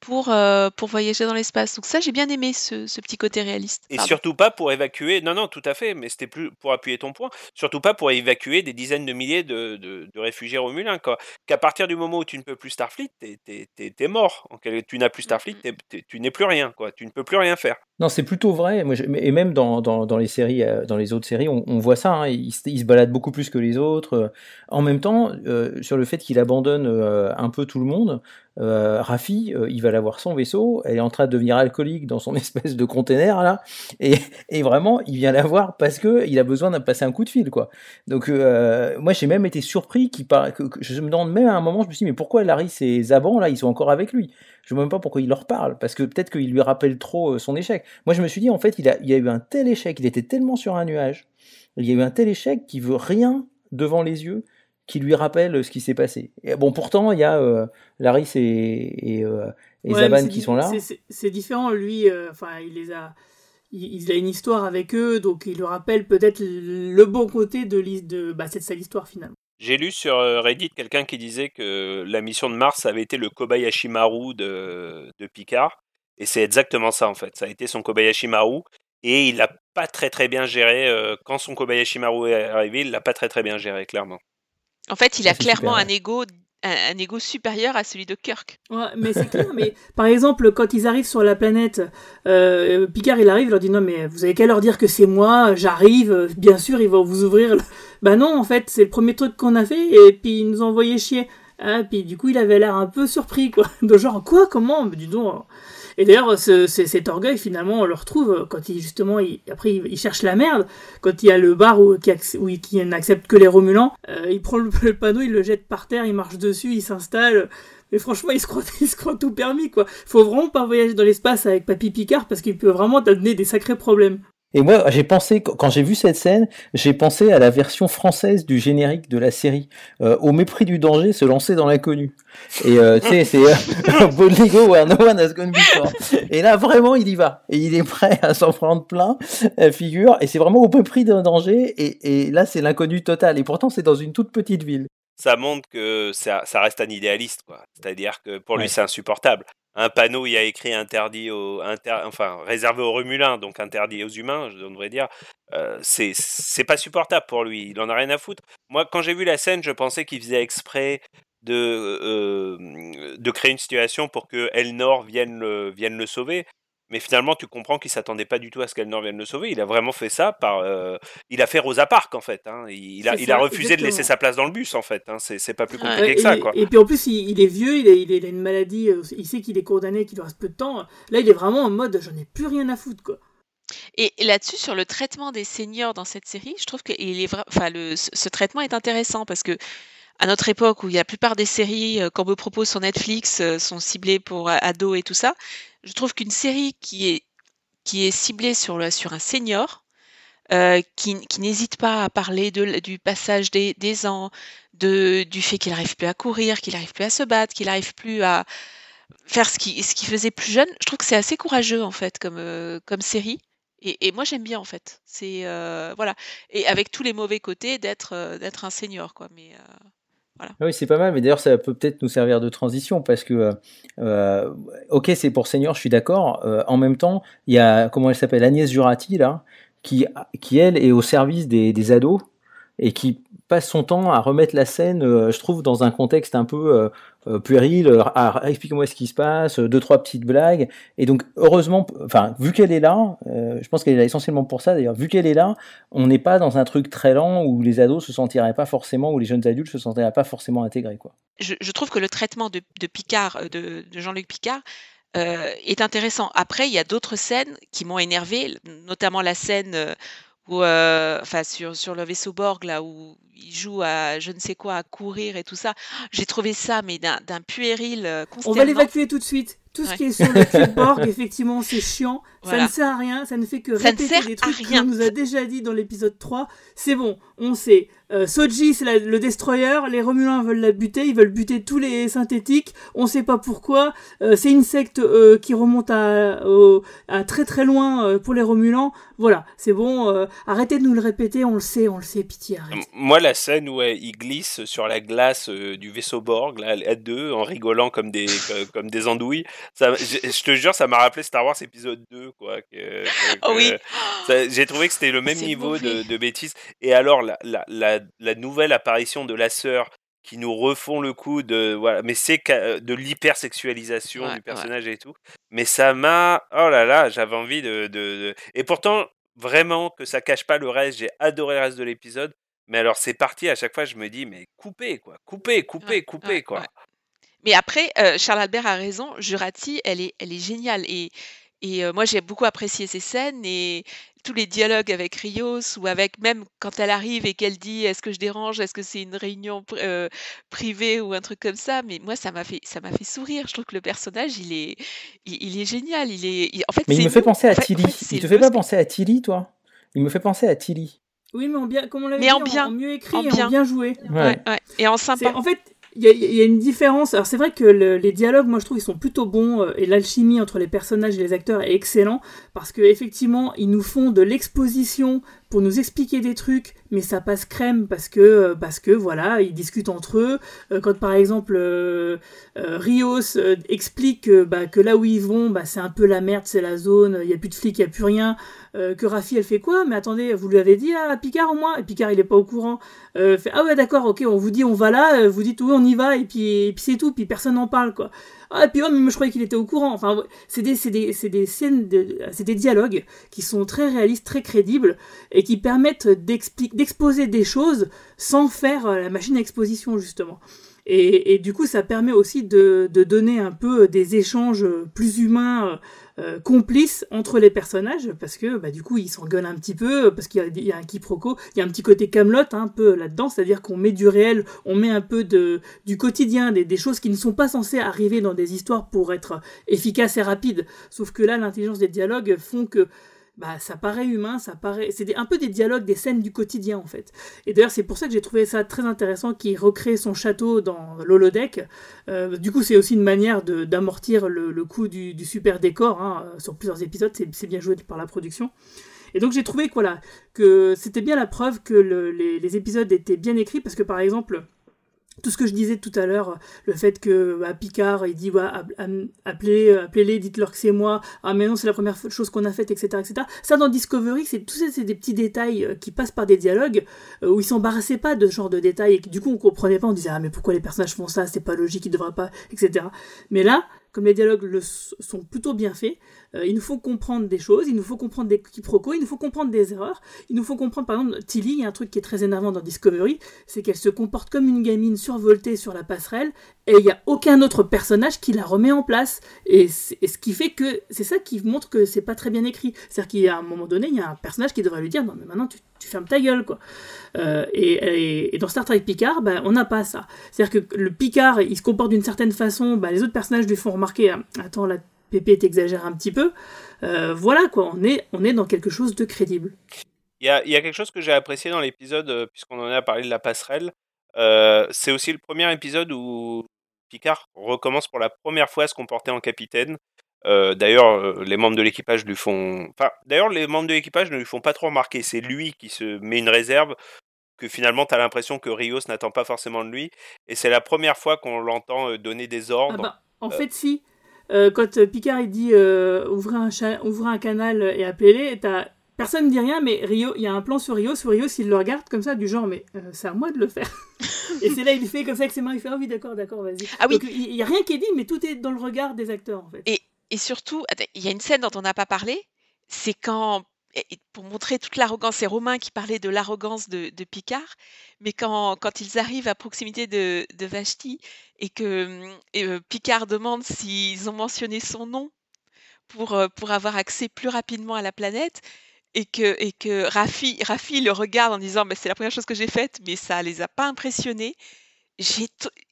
pour, euh, pour voyager dans l'espace. Donc ça, j'ai bien aimé ce, ce, petit côté réaliste. Et surtout pas pour évacuer, non, non, tout à fait, mais c'était plus pour appuyer ton point, surtout pas pour évacuer des dizaines de milliers de, de, de réfugiés romulins. Qu'à partir du moment où tu ne peux plus Starfleet, t'es es, mort. Tu n'as plus Starfleet, tu n'es plus rien, quoi. tu ne peux plus rien faire. Non, c'est plutôt vrai. Moi, et même dans, dans, dans, les séries, euh, dans les autres séries, on, on voit ça. Hein. Il, il, se balade beaucoup plus que les autres. En même temps, euh, sur le fait qu'il abandonne euh, un peu tout le monde, euh, Rafi, euh, il va l'avoir son vaisseau, elle est en train de devenir alcoolique dans son espèce de container là, et, vraiment, il vient la voir parce que il a besoin de passer un coup de fil quoi. Donc euh, moi j'ai même été surpris qu'il par... que, je me demande même à un moment, je me suis dit mais pourquoi Larry et Zaban là, ils sont encore avec lui? Je ne sais même pas pourquoi il leur parle, parce que peut-être qu'il lui rappelle trop son échec. Moi je me suis dit en fait il a, il a eu un tel échec, il était tellement sur un nuage, il y a eu un tel échec qu'il veut rien devant les yeux qui lui rappelle ce qui s'est passé. Et bon, pourtant, il y a euh, Laris et, et, euh, Zaban qui sont là. C'est différent, lui, euh, enfin, il les a. Il, a une histoire avec eux, donc il lui rappelle peut-être le bon côté de, de bah, cette sale histoire finalement. J'ai lu sur Reddit quelqu'un qui disait que la mission de Mars avait été le Kobayashi Maru de, de Picard. Et c'est exactement ça en fait. Ça a été son Kobayashi Maru. Et il l'a pas très très bien géré. quand son Kobayashi Maru est arrivé, il l'a pas très très bien géré, clairement. En fait, il a clairement un ego un, ego supérieur à celui de Kirk. Ouais, mais c'est clair. mais par exemple, quand ils arrivent sur la planète, euh, Picard il arrive, il leur dit non mais vous avez qu'à leur dire que c'est moi, j'arrive. Bien sûr, ils vont vous ouvrir. Bah non, en fait, c'est le premier truc qu'on a fait et puis ils nous ont envoyé chier. Ah, puis du coup, il avait l'air un peu surpris, quoi. De genre, quoi Comment? Mais dis donc. Et d'ailleurs, ce, cet orgueil, finalement, on le retrouve quand il, justement, il, après, il, cherche la merde. Quand il y a le bar où, qui, qui n'accepte que les Romulans, euh, il prend le, panneau, il le jette par terre, il marche dessus, il s'installe. Mais franchement, il se, croit, il se croit tout permis, quoi. Faut vraiment pas voyager dans l'espace avec Papy Picard parce qu'il peut vraiment t'amener des sacrés problèmes. Et moi, j'ai pensé, quand j'ai vu cette scène, j'ai pensé à la version française du générique de la série. Euh, au mépris du danger, se lancer dans l'inconnu. Et euh, tu sais, c'est euh, Boldly Go where no one has gone before. Et là, vraiment, il y va. Et il est prêt à s'en prendre plein, la figure. Et c'est vraiment au mépris d'un danger. Et, et là, c'est l'inconnu total. Et pourtant, c'est dans une toute petite ville. Ça montre que ça, ça reste un idéaliste, quoi. C'est-à-dire que pour lui, Ouais. c'est insupportable. Un panneau, il y a écrit interdit aux, inter- enfin réservé aux Remulins, donc interdit aux humains, je devrais dire. Euh, c'est c'est pas supportable pour lui. Il en a rien à foutre. Moi, quand j'ai vu la scène, je pensais qu'il faisait exprès de euh, de créer une situation pour que Elnor vienne le vienne le sauver. Mais finalement, tu comprends qu'il s'attendait pas du tout à ce qu'Elnor vienne le sauver. Il a vraiment fait ça par. euh, il a fait Rosa Parks en fait. hein. Il, a, il refusé de laisser sa place dans le bus en fait. hein. C'est pas plus compliqué que ça et, quoi. et puis en plus, il, il est vieux, il a, il une maladie, euh, il sait qu'il est condamné, qu'il lui reste peu de temps. Là, il est vraiment en mode j'en ai plus rien à foutre, quoi. Et, là-dessus, sur le traitement des seniors dans cette série, je trouve que il est vra- enfin, le, ce, ce traitement est intéressant parce que à notre époque où il y a la plupart des séries euh, qu'on me propose sur Netflix euh, sont ciblées pour euh, ados et tout ça, je trouve qu'une série qui est qui est ciblée sur sur un senior, euh, qui, qui n'hésite pas à parler de, du passage des, des ans, de, du fait qu'il n'arrive plus à courir, qu'il n'arrive plus à se battre, qu'il n'arrive plus à faire ce qu'il ce qu'il faisait plus jeune. Je trouve que c'est assez courageux en fait comme, euh, comme série. Et, et moi j'aime bien en fait. C'est euh, voilà. Et avec tous les mauvais côtés d'être d'être un senior quoi. Mais euh, Ah Oui, c'est pas mal, mais d'ailleurs, ça peut peut-être nous servir de transition parce que, euh, euh, ok, c'est pour senior, je suis d'accord. euh, en même temps, il y a, comment elle s'appelle, Agnès Jurati, là, qui, qui elle, est au service des ados et qui passe son temps à remettre la scène, euh, je trouve, dans un contexte un peu euh, euh, puéril. explique-moi ce qui se passe, deux, trois petites blagues. Et donc, heureusement, enfin, vu qu'elle est là, je pense qu'elle est là essentiellement pour ça d'ailleurs, vu qu'elle est là, on n'est pas dans un truc très lent où les ados se sentiraient pas forcément, ou les jeunes adultes se sentiraient pas forcément intégrés, quoi. je, trouve que le traitement de, Picard, de, Jean-Luc Picard, est intéressant. Après, il y a d'autres scènes qui m'ont énervé, notamment la scène où, enfin, sur, sur le vaisseau Borg, là où il joue à je ne sais quoi, à courir et tout ça. J'ai trouvé ça, mais d'un puéril euh, On va l'évacuer tout de suite. Tout ce Ouais. qui est sur le Borg, effectivement, c'est chiant. Ça ne sert à rien. Ça ne fait que ne répéter des trucs qu'on nous a déjà dit dans l'épisode 3. C'est bon, on sait. Euh, Soji, c'est le destroyer. Les Romulans veulent la buter. Ils veulent buter tous les synthétiques. On sait pas pourquoi. Euh, c'est une secte euh, qui remonte à, au- à très très loin euh, pour les Romulans. Voilà, c'est bon. euh, arrêtez de nous le répéter. On le sait, on le sait. Pitié, arrête. Moi, la scène où euh, ils glissent sur la glace euh, du vaisseau Borg, là, à deux, en rigolant comme des, co- comme des andouilles, ça, je, je te jure, ça m'a rappelé Star Wars épisode 2, quoi. que- que- Oh oui. J'ai trouvé que c'était le même niveau de, de bêtises. Et alors, la, la, la, la nouvelle apparition de la sœur qui nous refont le coup de voilà mais c'est ca- de l'hypersexualisation Ouais, du ouais. personnage et tout mais ça m'a oh là là j'avais envie de, de, de- et pourtant vraiment que ça cache pas le reste j'ai adoré le reste de l'épisode mais alors c'est parti à chaque fois je me dis mais coupez quoi coupez coupez Ouais, coupez ouais, quoi ouais. Mais après, euh, Charles Albert a raison. Jurati, elle est, elle est géniale. Et, et euh, moi, j'ai beaucoup apprécié ces scènes et tous les dialogues avec Rios ou avec même quand elle arrive et qu'elle dit est-ce que je dérange, est-ce que c'est une réunion pr- euh, privée ou un truc comme ça. Mais moi, ça m'a fait, ça m'a fait sourire. Je trouve que le personnage, il est, il, il est génial. Il est, il- en fait, Mais il me fait nous. penser En à en Tilly. fait, il te fait pas penser à Tilly, toi? Il me fait penser à Tilly. Oui, mais en bien, comme on l'avait Mais dit, en bien, mieux écrit en et bien. en bien joué. Ouais, ouais. Et en sympa. En fait, il y, a- il y a une différence. Alors c'est vrai que le- les dialogues, moi je trouve, ils sont plutôt bons euh, et l'alchimie entre les personnages et les acteurs est excellent parce que effectivement, ils nous font de l'exposition pour nous expliquer des trucs, mais ça passe crème parce que euh, parce que voilà, ils discutent entre eux. Euh, quand par exemple euh, euh, Rios euh, explique que, bah, que là où ils vont, bah, c'est un peu la merde, c'est la zone, il y a plus de flics, il y a plus rien. Euh, que Rafi elle fait quoi? Mais attendez, vous lui avez dit à Picard au moins Et Picard il est pas au courant. Euh, fait, ah ouais d'accord, ok, on vous dit on va là, euh, vous dites oui on y va et puis, et puis c'est tout, puis personne n'en parle quoi. Ah et puis oh mais je croyais qu'il était au courant. Enfin c'est des c'est des c'est des scènes c'est des dialogues qui sont très réalistes, très crédibles et qui permettent d'exposer des choses sans faire la machine à exposition justement. Et, et du coup, ça permet aussi de, de donner un peu des échanges plus humains, complices entre les personnages, parce que bah, du coup, ils s'engueulent un petit peu, parce qu'il y a, il y a un quiproquo, il y a un petit côté Camelot un peu là-dedans, c'est-à-dire qu'on met du réel, on met un peu de, du quotidien, des, des choses qui ne sont pas censées arriver dans des histoires pour être efficaces et rapides. Sauf que là, l'intelligence des dialogues font que bah ça paraît humain, ça paraît, c'est un peu des dialogues, des scènes du quotidien en fait. Et d'ailleurs c'est pour ça que j'ai trouvé ça très intéressant qu'il recrée son château dans l'holodeck. Euh, du coup c'est aussi une manière d'amortir le, le, coût du, super décor hein, sur plusieurs épisodes, c'est bien joué par la production. Et donc j'ai trouvé que voilà que c'était bien la preuve que les épisodes étaient bien écrits parce que par exemple tout ce que je disais tout à l'heure, le fait que bah, Picard il dit ouais, appelez, appelez-les, dites-leur que c'est moi, ah mais non c'est la première chose qu'on a faite, etc., etc. Ça dans Discovery, c'est tout ça, c'est des petits détails euh, qui passent par des dialogues euh, où ils s'embarrassaient pas de ce genre de détails et que du coup on comprenait pas, on disait ah mais pourquoi les personnages font ça, c'est pas logique, ils devraient pas, etc. Mais là, comme les dialogues sont plutôt bien faits, euh, il nous faut comprendre des choses, il nous faut comprendre des quiproquos, il nous faut comprendre des erreurs, il nous faut comprendre, par exemple, Tilly, il y a un truc qui est très énervant dans Discovery, c'est qu'elle se comporte comme une gamine survoltée sur la passerelle, et il n'y a aucun autre personnage qui la remet en place. Et, ce qui fait que c'est ça qui montre que c'est pas très bien écrit. C'est-à-dire qu'à un moment donné, il y a un personnage qui devrait lui dire non mais maintenant tu, fermes ta gueule quoi. Euh, et, dans Star Trek Picard, bah, on n'a pas ça. C'est-à-dire que le Picard, il se comporte d'une certaine façon, bah, les autres personnages lui font remarquer ah, attends la Pépé t'exagère un petit peu. Euh, voilà quoi, on est, on est dans quelque chose de crédible. Il y a, y a, quelque chose que j'ai apprécié dans l'épisode, euh, puisqu'on en a parlé de la passerelle. Euh, c'est aussi le premier épisode où Picard recommence pour la première fois à se comporter en capitaine. d'ailleurs, les membres de l'équipage lui font. Enfin, d'ailleurs, les membres de l'équipage ne lui font pas trop remarquer. C'est lui qui se met une réserve que finalement, tu as l'impresre que Rios n'attend pas forcément de lui. Et c'est la première fois qu'on l'entend donner des ordres. Ah bah, en fait, si. Euh, quand euh, Picard il dit euh, ouvrez, un ouvrez un canal et appelez-les, personne ne dit rien, mais Rio, il y a un plan sur Rio, sur Rio, s'il le regarde comme ça, du genre, mais c'est à moi de le faire. et c'est là, il fait comme ça avec ses mains, il fait, ah oui, d'accord, d'accord, vas-y. Ah oui. il n'y a rien qui est dit, mais tout est dans le regard des acteurs, en fait. Et, et surtout, il y a une scène dont on n'a pas parlé, c'est quand pour montrer toute l'arrogance, c'est Romain qui parlait de l'arrogance de, Picard, mais quand, quand, ils arrivent à proximité de, de Vashti et que euh, Picard demande s'ils ont mentionné son nom pour, euh, pour avoir accès plus rapidement à la planète, et que, et que Rafi, Rafi le regarde en disant c'est la première chose que j'ai faite, mais ça les a pas impressionnés.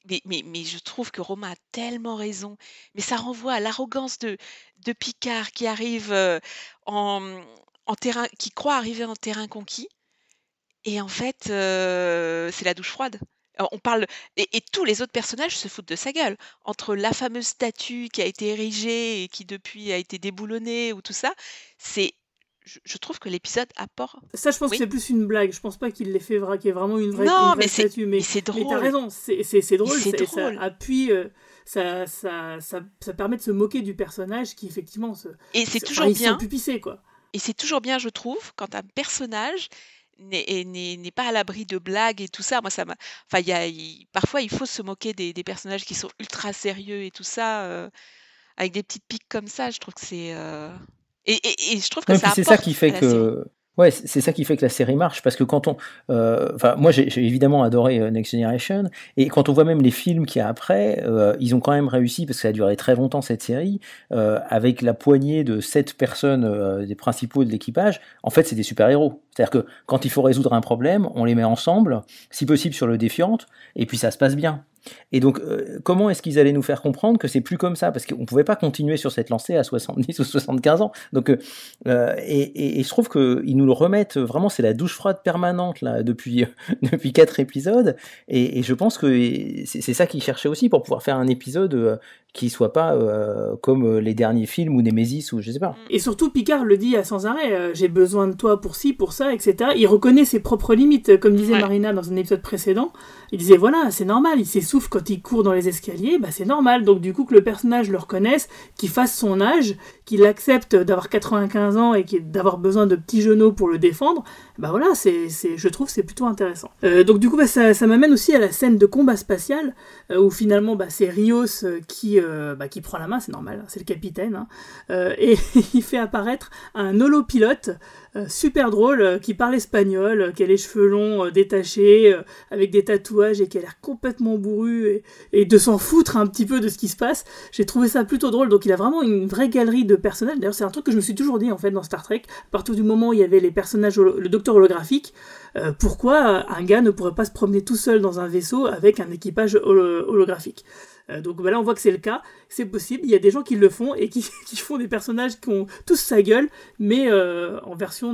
Mais, mais, mais, je trouve que Romain a tellement raison. Mais ça renvoie à l'arrogance de, de Picard qui arrive euh, en, en terrain, qui croit arriver en terrain conquis. Et en fait, euh, c'est la douche froide. On parle et, tous les autres personnages se foutent de sa gueule. Entre la fameuse statue qui a été érigée et qui depuis a été déboulonnée ou tout ça, c'est je, trouve que l'épisode apporte. Ça, je pense que c'est plus une blague. Je pense pas qu'il l'ait fait ait vraiment une vraie, non, mais statue. Mais c'est drôle. Mais t'as raison, c'est drôle. Ça appuie. Euh, ça, ça, ça, ça, permet de se moquer du personnage qui effectivement se. Et c'est toujours bien. quoi. Et c'est toujours bien, je trouve, quand un personnage n'est pas à l'abri de blagues et tout ça. Moi, ça Enfin, y a, parfois, il faut se moquer des, personnages qui sont ultra sérieux et tout ça, euh, avec des petites piques comme ça. Je trouve que c'est. Euh, et, et, je trouve que ça. C'est ça qui fait que. Ouais, c'est ça qui fait que la série marche, parce que quand on, euh, moi j'ai évidemment adoré euh, Next Generation, et quand on voit même les films qu'il y a après, euh, ils ont quand même réussi parce que ça a duré très longtemps cette série, avec la poignée de sept personnes des principaux de l'équipage. En fait, c'est des super héros. C'est-à-dire que quand il faut résoudre un problème, on les met ensemble, si possible sur le défiant, et puis ça se passe bien. Et donc, euh, comment est-ce qu'ils allaient nous faire comprendre que c'est plus comme ça? Parce qu'on ne pouvait pas continuer sur cette lancée à 70 ou 75 ans. Donc, euh, euh, et, et, je trouve qu'ils nous le remettent vraiment, c'est la douche froide permanente là depuis depuis quatre épisodes. Et, et je pense que c'est ça qu'ils cherchaient aussi pour pouvoir faire un épisode qui soit pas comme les derniers films ou Nemesis ou je sais pas. Et surtout, Picard le dit à sans arrêt j'ai besoin de toi pour ci, pour ça, etc. Il reconnaît ses propres limites, comme disait Marina dans un épisode précédent. Il disait voilà, c'est normal, il quand il court dans les escaliers, bah c'est normal. Donc du coup que le personnage le reconnaisse, qu'il fasse son âge, qu'il accepte d'avoir 95 ans et d'avoir besoin de petits genoux pour le défendre, bah voilà, c'est, je trouve c'est plutôt intéressant. Euh, donc du coup bah, ça, m'amène aussi à la scène de combat spatial euh, où finalement bah, c'est Rios euh, qui, bah, qui prend la main, c'est normal, hein, c'est le capitaine, hein. et il fait apparaître un holopilote euh, super drôle, euh, qui parle espagnol, euh, qui a les cheveux longs détachés, avec des tatouages et qui a l'air complètement bourru et, de s'en foutre un petit peu de ce qui se passe. J'ai trouvé ça plutôt drôle. Donc il a vraiment une vraie galerie de personnages. D'ailleurs, c'est un truc que je me suis toujours dit en fait dans Star Trek. À partir du moment où il y avait les personnages, le docteur holographique, pourquoi un gars ne pourrait pas se promener tout seul dans un vaisseau avec un équipage holographique? Euh, donc bah, là, on voit que c'est le cas, c'est possible. Il y a des gens qui le font et qui, font des personnages qui ont tous sa gueule, mais euh, en version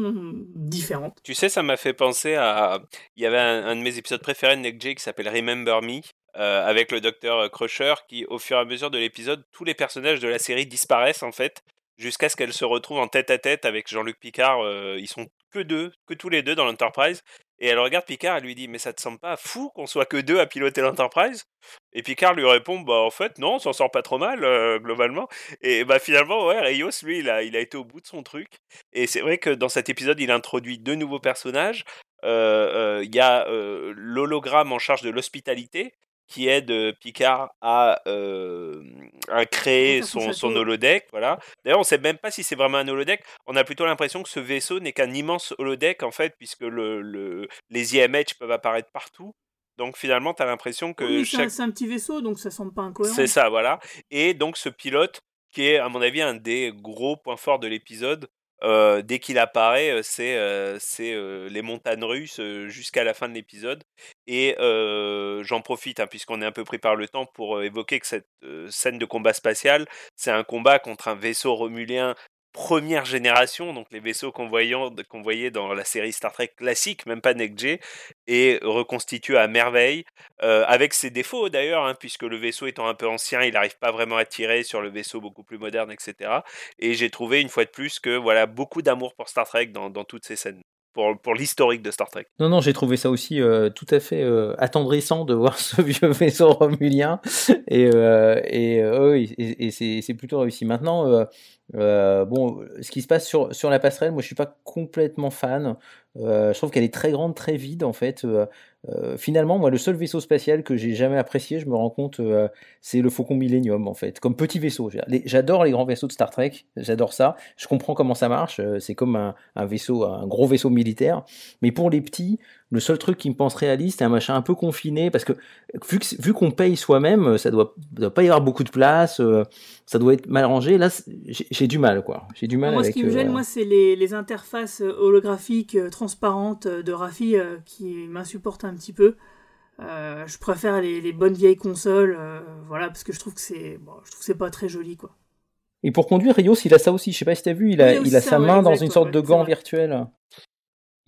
différente. Tu sais, ça m'a fait penser à. Il y avait un, de mes épisodes préférés de Nick Jay qui s'appelle Remember Me. Euh, avec le docteur Crusher qui, au fur et à mesure de l'épisode, tous les personnages de la série disparaissent en fait, jusqu'à ce qu'elle se retrouve en tête à tête avec Jean-Luc Picard. Ils sont que deux, que tous les deux dans l'Enterprise. Et elle regarde Picard, elle lui dit Mais ça te semble pas fou qu'on soit que deux à piloter l'Enterprise? Et Picard lui répond Bah en fait, non, on s'en sort pas trop mal, euh, globalement. Et bah finalement, ouais, Rios, lui, il a, il a été au bout de son truc. Et c'est vrai que dans cet épisode, il introduit deux nouveaux personnages. Il y a l'hologramme en charge de l'hospitalité, qui aide Picard à, à créer son, son, holodeck. Voilà. D'ailleurs, on ne sait même pas si c'est vraiment un holodeck. On a plutôt l'impression que ce vaisseau n'est qu'un immense holodeck, en fait, puisque le, le, les IMH peuvent apparaître partout. Donc finalement, tu as l'impression que... Oui, chaque... c'est un petit vaisseau, donc ça semble pas incohérent. C'est ça, voilà. Et donc ce pilote, qui est, à mon avis, un des gros points forts de l'épisode, euh, dès qu'il apparaît, c'est euh, euh, les montagnes russes jusqu'à la fin de l'épisode. Et j'en profite, hein, puisqu'on est un peu pris par le temps, pour évoquer que cette scène de combat spatial, c'est un combat contre un vaisseau romulien première génération, donc les vaisseaux qu'on voyait dans la série Star Trek classique, même pas Next et reconstitué à merveille, euh, avec ses défauts d'ailleurs, hein, puisque le vaisseau étant un peu ancien, il n'arrive pas vraiment à tirer sur le vaisseau beaucoup plus moderne, etc. Et j'ai trouvé une fois de plus que voilà beaucoup d'amour pour Star Trek dans, toutes ces scènes pour, pour l'historique de Star Trek. Non, non, j'ai trouvé ça aussi euh, tout à fait euh, attendrissant de voir ce vieux vaisseau romulien. Et, euh, et, et, et c'est plutôt réussi. Maintenant, euh, bon, ce qui se passe sur, sur la passerelle, moi je suis pas complètement fan. je trouve qu'elle est très grande, très vide en fait. Euh, finalement, moi, le seul vaisseau spatial que j'ai jamais apprécié, je me rends compte, euh, c'est le Faucon Millennium, en fait, comme petit vaisseau. J'adore les grands vaisseaux de Star Trek, j'adore ça. Je comprends comment ça marche. Euh, c'est comme un, un, vaisseau, un gros vaisseau militaire. Mais pour les petits, le seul truc qui me pense réaliste, c'est un machin un peu confiné, parce que vu, vu qu'on paye soi-même, ça doit, doit pas y avoir beaucoup de place, ça doit être mal rangé. Là, j'ai du mal, quoi. J'ai du mal moi, avec. Ce qui me gêne, moi, c'est les, les, interfaces holographiques transparentes de Rafi qui m'insupportent un petit peu. Euh, je préfère les, bonnes vieilles consoles, euh, voilà, parce que je trouve que c'est, bon, je trouve c'est pas très joli, quoi. Et pour conduire, Rios, il a ça aussi. Je sais pas si t'as vu, il a, il a sa main dans une sorte de gant virtuel.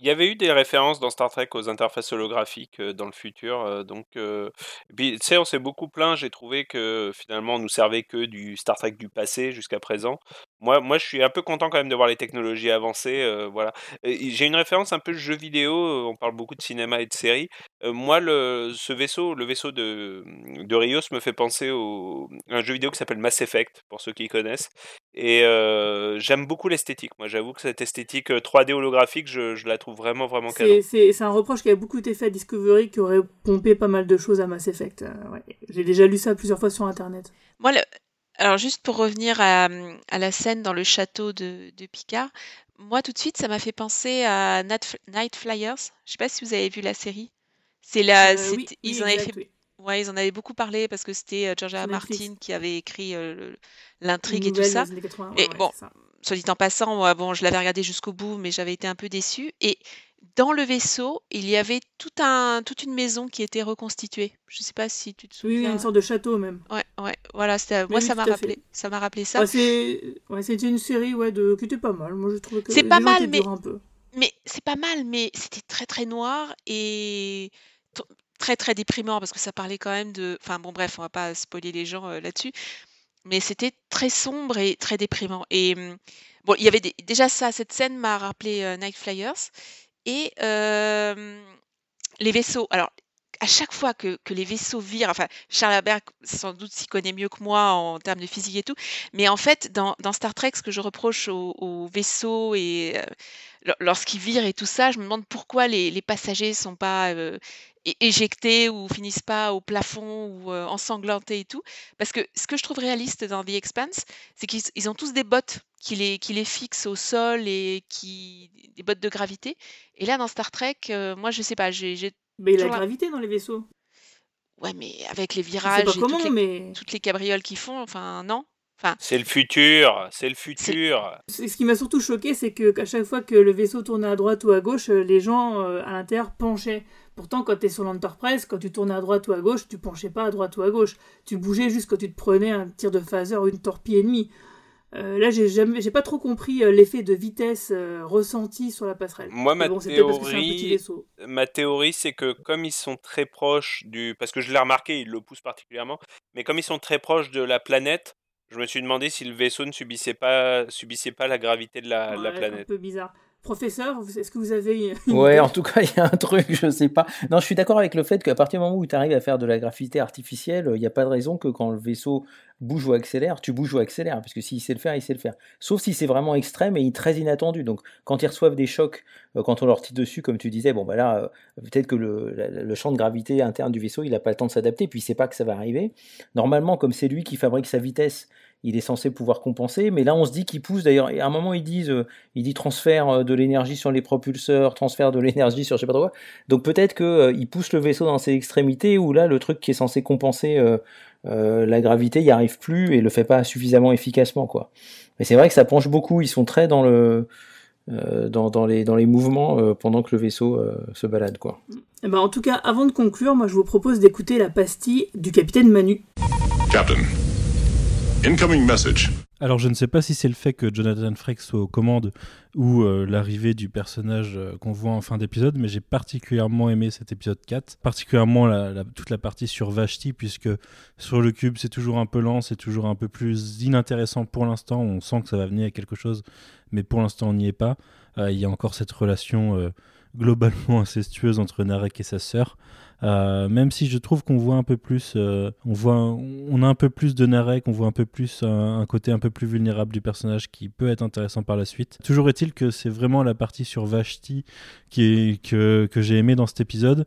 Il y avait eu des références dans Star Trek aux interfaces holographiques euh, dans le futur, donc tu sais, on s'est beaucoup plaint. J'ai trouvé que finalement, on nous servait que du Star Trek du passé jusqu'à présent. Moi, moi, je suis un peu content quand même de voir les technologies avancer. Euh, voilà. J'ai une référence un peu jeu vidéo. Euh, on parle beaucoup de cinéma et de séries. Euh, moi, le, ce vaisseau, le vaisseau de, de Rios, me fait penser au, à un jeu vidéo qui s'appelle Mass Effect, pour ceux qui connaissent. Et j'aime beaucoup l'esthétique. Moi, j'avoue que cette esthétique 3D holographique, je, je la trouve vraiment, vraiment canon. C'est un reproche qui a beaucoup été fait à Discovery, qui aurait pompé pas mal de choses à Mass Effect. Ouais. J'ai déjà lu ça plusieurs fois sur Internet. Moi, le, alors juste pour revenir à, à la scène dans le château de, de Picard, moi tout de suite ça m'a fait penser à Night Flyers. Je sais pas si vous avez vu la série. C'est là, Euh, oui, ils oui, en avaient exact, fait, oui. ouais, ils en avaient beaucoup parlé parce que c'était euh, George R. R. Sur Netflix. Martin qui avait écrit euh, le- Une l'intrigue et tout nouvelle ça. des années 80. Et ouais, bon, c'est ça. soit dit en passant, moi, bon, je l'avais regardé jusqu'au bout, mais j'avais été un peu déçue. Et dans le vaisseau, il y avait tout un, toute une maison qui était reconstituée. Je sais pas si tu te Oui, oui, souviens. une sorte de château même. Ouais, ouais, voilà, moi oui, ça m'a rappelé, fait. ça m'a rappelé ça. C'est ouais, c'était une série ouais, de... qui était pas mal. Moi, je trouvais que C'est pas mal, mais durs un peu. mais c'est pas mal, mais c'était très très noir et très très déprimant parce que ça parlait quand même de. Enfin bon, bref, on va pas spoiler les gens euh, là-dessus, mais c'était très sombre et très déprimant. Et hum, bon, il y avait des- déjà ça, cette scène m'a rappelé euh, Night Flyers et les vaisseaux. Alors à chaque fois que, les vaisseaux virent, enfin, Charles Herbert sans doute s'y connaît mieux que moi en termes de physique et tout, mais en fait, dans, Star Trek, ce que je reproche aux, aux vaisseaux et euh, lor- lorsqu'ils virent et tout ça, je me demande pourquoi les, passagers sont pas euh, éjectés ou finissent pas au plafond ou euh, ensanglantés et tout. Parce que ce que je trouve réaliste dans The Expanse, c'est qu'ils ils ont tous des bottes qui les, qui les fixent au sol et qui des bottes de gravité. Et là, dans Star Trek, moi, je sais pas, j'ai Mais il y a toujours la gravité dans les vaisseaux. Ouais, mais avec les virages pas et comment, toutes les, mais toutes les cabrioles qu'ils font, enfin, non. Enfin, C'est le futur, c'est le futur. ce qui m'a surtout choqué, c'est que à chaque fois que le vaisseau tournait à droite ou à gauche, euh, les gens euh, à l'intérieur penchaient Pourtant, quand tu es sur l'Enterprise, quand tu tournais à droite ou à gauche, tu penchais pas à droite ou à gauche. Tu bougeais juste quand tu te prenais un tir de phaser ou une torpille ennemie. Euh, là, j'ai jamais, j'ai pas trop compris euh, l'effet de vitesse euh, ressenti sur la passerelle. Moi, ma bon, théorie, ma théorie, c'est que comme ils sont très proches du, parce que je l'ai remarqué, ils le poussent particulièrement, mais comme ils sont très proches de la planète, je me suis demandé si le vaisseau ne subissait pas, subissait pas la gravité de la, de la Ouais, planète. un peu bizarre. Professeur, est-ce que vous avez une Ouais, idée en tout cas, il y a un truc, je sais pas. Non, je suis d'accord avec le fait qu'à partir du moment où tu arrives à faire de la gravité artificielle, il n'y a pas de raison que quand le vaisseau bouge ou accélère, tu bouges ou accélères, parce que s'il sait le faire, il sait le faire. Sauf si c'est vraiment extrême et très inattendu. Donc, quand ils reçoivent des chocs, euh, quand on leur tire dessus, comme tu disais, bon, bah là, euh, peut-être que le champ de gravité interne du vaisseau, il n'a pas le temps de s'adapter, puis il sait pas que ça va arriver. Normalement, comme c'est lui qui fabrique sa vitesse, il est censé pouvoir compenser, mais là on se dit qu'il pousse d'ailleurs. Et à un moment ils disent, euh, il dit transfert euh, de l'énergie sur les propulseurs, transfert de l'énergie sur je sais pas trop quoi. Donc peut-être que euh, il pousse le vaisseau dans ses extrémités où là le truc qui est censé compenser euh, euh, la gravité y arrive plus et le fait pas suffisamment efficacement quoi. Mais c'est vrai que ça penche beaucoup. Ils sont très dans le euh, dans, dans les dans les mouvements euh, pendant que le vaisseau euh, se balade quoi. Eh ben, En tout cas, avant de conclure, moi je vous propose d'écouter la pastille du capitaine Manu. Captain, incoming message. Alors je ne sais pas si c'est le fait que Jonathan Frakes soit aux commandes ou euh, l'arrivée du personnage euh, qu'on voit en fin d'épisode, mais j'ai particulièrement aimé cet épisode 4, particulièrement toute la partie sur Vashti, puisque sur le cube c'est toujours un peu lent, c'est toujours un peu plus inintéressant pour l'instant, on sent que ça va venir à quelque chose, mais pour l'instant on n'y est pas. Euh, Il y a encore cette relation globalement incestueuse entre Narek et sa sœur. Euh, même si je trouve qu'on voit un peu plus, euh, on voit, on a un peu plus de Narek, on voit un peu plus un, côté un peu plus vulnérable du personnage qui peut être intéressant par la suite. Toujours est-il que c'est vraiment la partie sur Vashti qui est, que, que j'ai aimé dans cet épisode.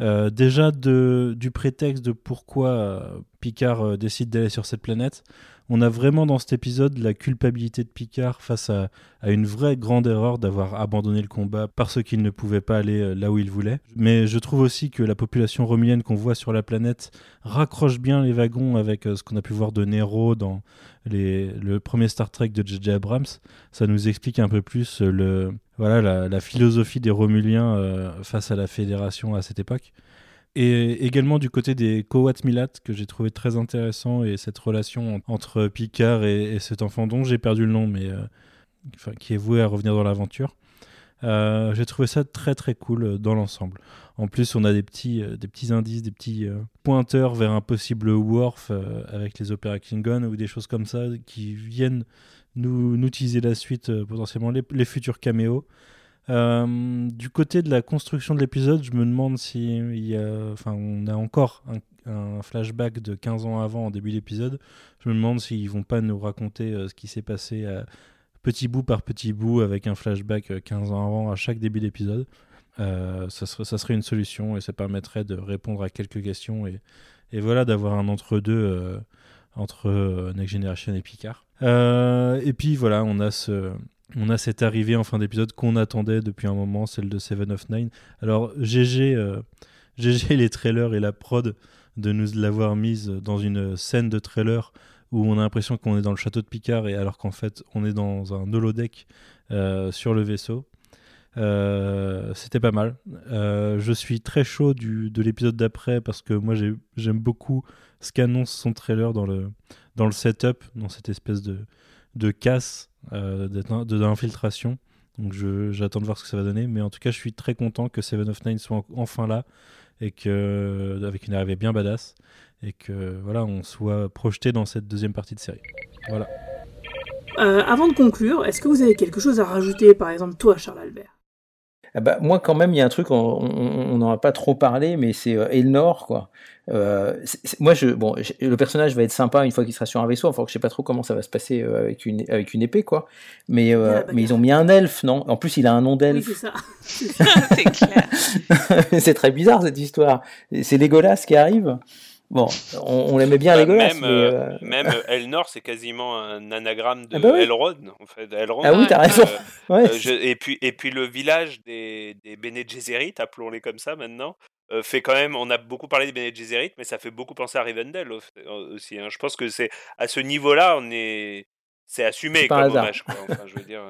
Euh, déjà de, du prétexte de pourquoi Picard décide d'aller sur cette planète, on a vraiment dans cet épisode la culpabilité de Picard face à, une vraie grande erreur d'avoir abandonné le combat parce qu'il ne pouvait pas aller euh, là où il voulait. Mais je trouve aussi que la population romulienne qu'on voit sur la planète raccroche bien les wagons avec euh, ce qu'on a pu voir de Nero dans le premier Star Trek de J.J. Abrams. Ça nous explique un peu plus euh, le, voilà, la, philosophie des Romuliens face à la Fédération à cette époque. Et également du côté des Kowat Milat, que j'ai trouvé très intéressant, et cette relation en- entre Picard et, et cet enfant dont j'ai perdu le nom, mais euh, qui est voué à revenir dans l'aventure. Euh, j'ai trouvé ça très très cool euh, dans l'ensemble. En plus, on a des petits, des petits indices, des petits pointeurs vers un possible Worf avec les Opera Klingon ou des choses comme ça qui viennent nous, nous teaser la suite, potentiellement les, les futurs caméos. Euh, du côté de la construction de l'épisode, je me demande si il y a, enfin, on a encore un, flashback de 15 ans avant en début d'épisode. Je me demande s'ils vont pas nous raconter euh, ce qui s'est passé à petit bout par petit bout avec un flashback euh, 15 ans avant à chaque début d'épisode. Euh, ça, serait, une solution et ça permettrait de répondre à quelques questions et, voilà d'avoir un entre-deux euh, entre euh, Next Generation et Picard. Euh, et puis voilà, on a ce, on a cette arrivée en fin d'épisode qu'on attendait depuis un moment, celle de Seven of Nine. Alors GG, euh, GG les trailers et la prod de nous l'avoir mise dans une scène de trailer où on a l'impression qu'on est dans le château de Picard et alors qu'en fait on est dans un holodeck euh, sur le vaisseau. Euh, c'était pas mal. Euh, je suis très chaud de l'épisode d'après parce que moi j'ai- j'aime beaucoup ce qu'annonce son trailer dans le, dans le setup, dans cette espèce de, de casse euh, d'infiltration. Donc j'attends de voir ce que ça va donner. Mais en tout cas, je suis très content que Seven of Nine soit en- enfin là et que avec une arrivée bien badass et que voilà, on soit projeté dans cette deuxième partie de série. Voilà. Euh, avant de conclure, est-ce que vous avez quelque chose à rajouter, par exemple toi, Charles Albert? Ah bah, moi, quand même, il y a un truc, on n'en a pas trop parlé, mais c'est euh, Elnor, quoi. Euh, moi, je, bon, je- le personnage va être sympa une fois qu'il sera sur un vaisseau. Enfin, je sais pas trop comment ça va se passer euh, avec une avec une épée, quoi. Mais euh, mais ils ont mis un elfe, non? En plus, il a un nom Oui, d'elfe. c'est ça. c'est clair. c'est très bizarre cette histoire. C'est Legolas qui arrive. Bon, on, on l'aimait bien Bah, Legolas, même, mais euh, euh, même euh, Elnor, c'est quasiment un anagramme de Ah bah oui. Elrond, en fait. Elrond, Ah oui, t'as raison. Ouais. euh, je- et, puis, et puis le village des, des Bene Gesserit, appelons-les comme ça maintenant, euh, fait quand même. On a beaucoup parlé des Bene Gesserit, mais ça fait beaucoup penser à Rivendell au- euh, aussi. hein. Je pense que c'est à ce niveau-là, on est. C'est assumé comme hasard. hommage, quoi. Enfin, je veux dire.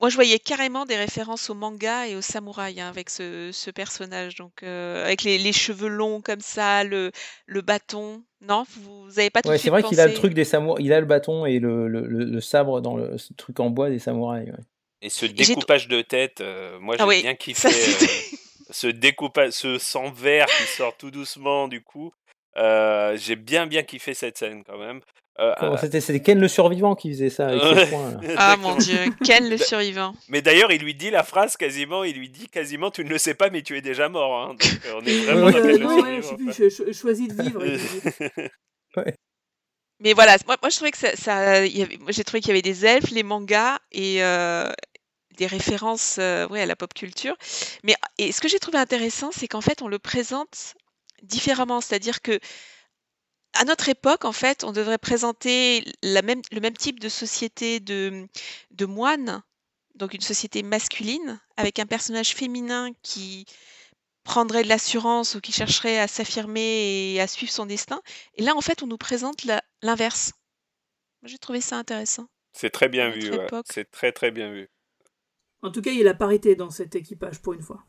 Moi, je voyais carrément des références au manga et au samouraï hein, avec ce, ce personnage. Donc, euh, avec les, les cheveux longs comme ça, le, le bâton. Non, vous n'avez pas tout Ouais, c'est vrai qu'il a le truc des samouraïs, il a le bâton et le, le, le- le sabre dans le ce truc en bois des samouraïs. ouais. Et ce découpage de tête, euh, moi j'ai Ah oui, bien ça, kiffé c'était- euh, ce découpage, ce sang vert qui sort tout doucement du coup. Euh, j'ai bien bien kiffé cette scène quand même. Euh, euh, C'était c'était Ken le survivant qui faisait ça avec Ouais. là. Ah mon dieu, Ken le survivant. Mais d'ailleurs, il lui dit la phrase quasiment, il lui dit quasiment tu ne le sais pas mais tu es déjà mort. hein. Donc euh, on est vraiment euh, dans Ken le non, ouais, je sais plus, je, je- choisis de vivre. Mais voilà, moi, moi je trouvais que ça, ça- il y avait- moi j'ai trouvé qu'il y avait des elfes, les mangas et euh, des références euh, ouais, à la pop culture. Mais et ce que j'ai trouvé intéressant, c'est qu'en fait on le présente différemment, c'est-à-dire que à notre époque, en fait, on devrait présenter la même, le même type de société de, de moines, donc une société masculine, avec un personnage féminin qui prendrait de l'assurance ou qui chercherait à s'affirmer et à suivre son destin. Et là, en fait, on nous présente la- l'inverse. Moi, j'ai trouvé ça intéressant. C'est très bien À vu, notre ouais. époque. c'est très très bien vu. En tout cas, il y a la parité dans cet équipage pour une fois.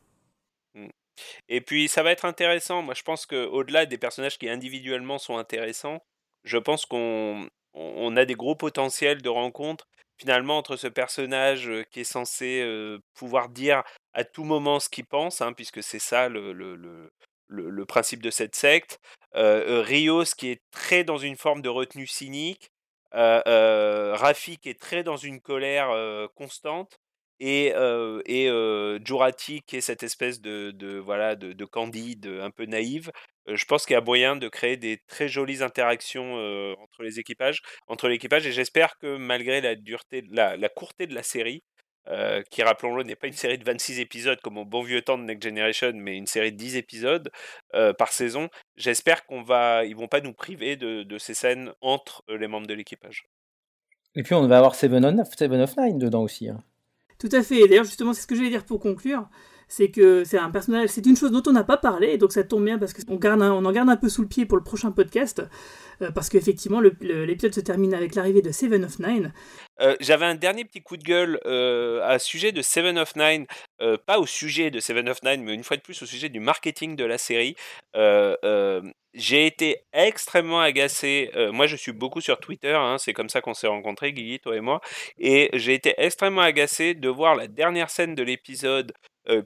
Et puis ça va être intéressant. Moi, je pense que au-delà des personnages qui individuellement sont intéressants, je pense qu'on on a des gros potentiels de rencontre finalement entre ce personnage qui est censé pouvoir dire à tout moment ce qu'il pense, hein, puisque c'est ça le, le, le, le- principe de cette secte. Rios qui est très dans une forme de retenue cynique. Euh, Rafi qui est très dans une colère constante et, euh, et euh, Jurati qui est cette espèce de, voilà de, de candide un peu naïve. Euh, je pense qu'il y a moyen de créer des très jolies interactions euh, entre les équipages, entre l'équipage et j'espère que malgré la dureté, la, la courté de la série, qui rappelons-le n'est pas une série de 26 épisodes comme au bon vieux temps de Next Generation, mais une série de 10 épisodes par saison. J'espère qu'on va, ils vont pas nous priver de, ces scènes entre les membres de l'équipage. Et puis on va avoir Seven of Nine dedans aussi. hein. Tout à fait. D'ailleurs, justement, c'est ce que je vais dire pour conclure. C'est que c'est un personnage, c'est une chose dont on n'a pas parlé, donc ça tombe bien parce qu'on on en garde un peu sous le pied pour le prochain podcast, euh, parce qu'effectivement, l'épisode se termine avec l'arrivée de Seven of Nine. Euh, J'avais un dernier petit coup de gueule euh, à sujet de Seven of Nine, euh, pas au sujet de Seven of Nine, mais une fois de plus au sujet du marketing de la série. Euh, euh, J'ai été extrêmement agacé. moi, je suis beaucoup sur Twitter, hein, c'est comme ça qu'on s'est rencontrés, Guigui, toi et moi. Et j'ai été extrêmement agacé de voir la dernière scène de l'épisode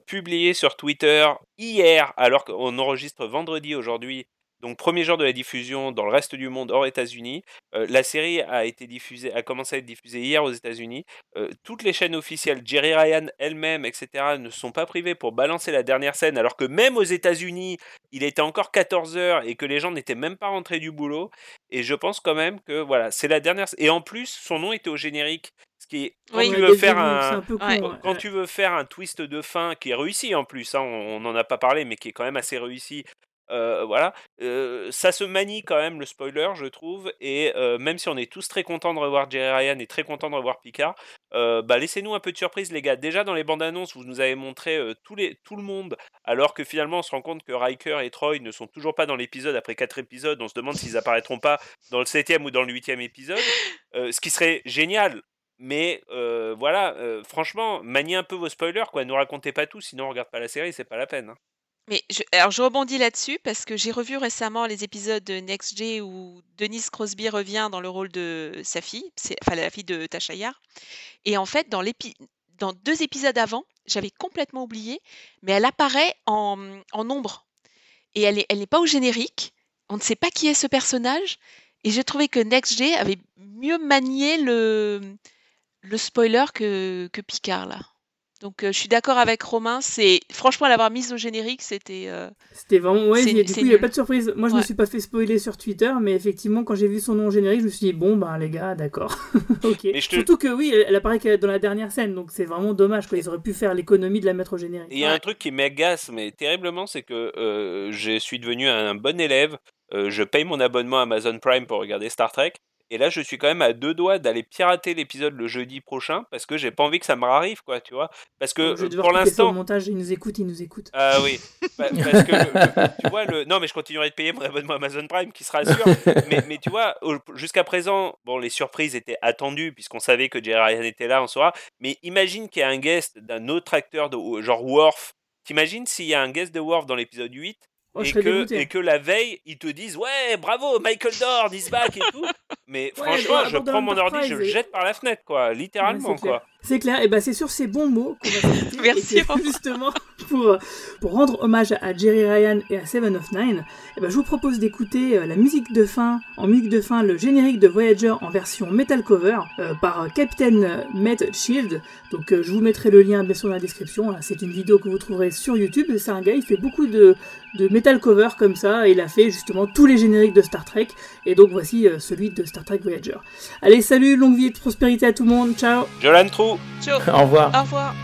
publiée sur Twitter hier, alors qu'on enregistre vendredi aujourd'hui. Donc premier jour de la diffusion dans le reste du monde hors États-Unis. Euh, la série a été diffusée, a commencé à être diffusée hier aux États-Unis. Euh, toutes les chaînes officielles, Jerry Ryan elle-même, etc., ne sont pas privées pour balancer la dernière scène, alors que même aux États-Unis, il était encore 14 heures et que les gens n'étaient même pas rentrés du boulot. Et je pense quand même que voilà, c'est la dernière. Et en plus, son nom était au générique. Ce qui est quand Oui. tu veux faire un, c'est un peu con, Ouais. quand, ouais. quand tu veux faire un twist de fin qui est réussi en plus, hein, on n'en a pas parlé, mais qui est quand même assez réussi. Voilà, ça se manie quand même le spoiler, je trouve. Et même si on est tous très contents de revoir Jerry Ryan et très contents de revoir Picard, bah laissez-nous un peu de surprise, les gars. Déjà dans les bandes annonces, vous nous avez montré les, tout le monde, alors que finalement on se rend compte que Riker et Troy ne sont toujours pas dans l'épisode après quatre épisodes. On se demande s'ils apparaîtront pas dans le septième ou dans le huitième épisode, ce qui serait génial. Mais voilà, franchement, maniez un peu vos spoilers, quoi. Ne nous racontez pas tout, sinon on regarde pas la série, c'est pas la peine. hein. Mais je, alors je rebondis là-dessus parce que j'ai revu récemment les épisodes de Next où Denise Crosby revient dans le rôle de sa fille, enfin la fille de Tasha Yar. Et en fait, dans, deux épisodes avant, j'avais complètement oublié, mais elle apparaît en, en ombre. Et elle n'est pas au générique. On ne sait pas qui est ce personnage. Et j'ai trouvé que Next avait mieux manié le, le spoiler que, que Picard là. Donc euh, je suis d'accord avec Romain. C'est franchement l'avoir mise au générique, c'était. euh, C'était vraiment, ouais, C'est- il y a- du coup, il n'y a pas de surprise. Moi, je me Ouais. suis pas fait spoiler sur Twitter, mais effectivement, quand j'ai vu son nom au générique, je me suis dit, bon, ben, les gars, d'accord. ok. Mais je te- Surtout que oui, elle, apparaît que dans la dernière scène, donc c'est vraiment dommage, quoi. Ils auraient pu faire l'économie de la mettre au générique. Il y a un truc qui m'agace, mais terriblement, c'est que euh, je suis devenu un bon élève. euh, je paye mon abonnement Amazon Prime pour regarder Star Trek. Et là, je suis quand même à deux doigts d'aller pirater l'épisode le jeudi prochain parce que j'ai pas envie que ça me arrive, quoi, tu vois. Parce que Je euh, pour l'instant. montage, il nous écoute, il nous écoute. Ah oui, Pa- parce que le- le- tu vois le non mais je continuerai de payer mon abonnement Amazon Prime qui sera sûr. mais, mais tu vois jusqu'à présent bon les surprises étaient attendues puisqu'on savait que Jerry Ryan était là on saura. Mais imagine qu'il y a un guest d'un autre acteur de genre Worf. T'imagines s'il y a un guest de Worf dans l'épisode 8 Oh, je et que, et que la veille, ils te disent Ouais, bravo, Michael Dorn, is back et tout. Mais franchement, je prends mon ordi, je le et- jette par la fenêtre, quoi, littéralement, Ouais, quoi. C'est clair, et ben c'est sur ces bons mots qu'on va. Merci, Et justement, pour, pour rendre hommage à Jerry Ryan et à Seven of Nine, eh ben je vous propose d'écouter euh, la musique de fin, en musique de fin, le générique de Voyager en version metal cover euh, par euh, Captain Matt Shield. Donc euh, je vous mettrai le lien bien sûr dans la description. C'est une vidéo que vous trouverez sur YouTube. C'est un gars, il fait beaucoup de, de metal cover comme ça, et il a fait justement tous les génériques de Star Trek. Et donc voici euh, celui de Star Trek Voyager. Allez, salut, longue vie et prospérité à tout le monde. Ciao. Jolan Trou. Ciao. Au revoir. Au revoir.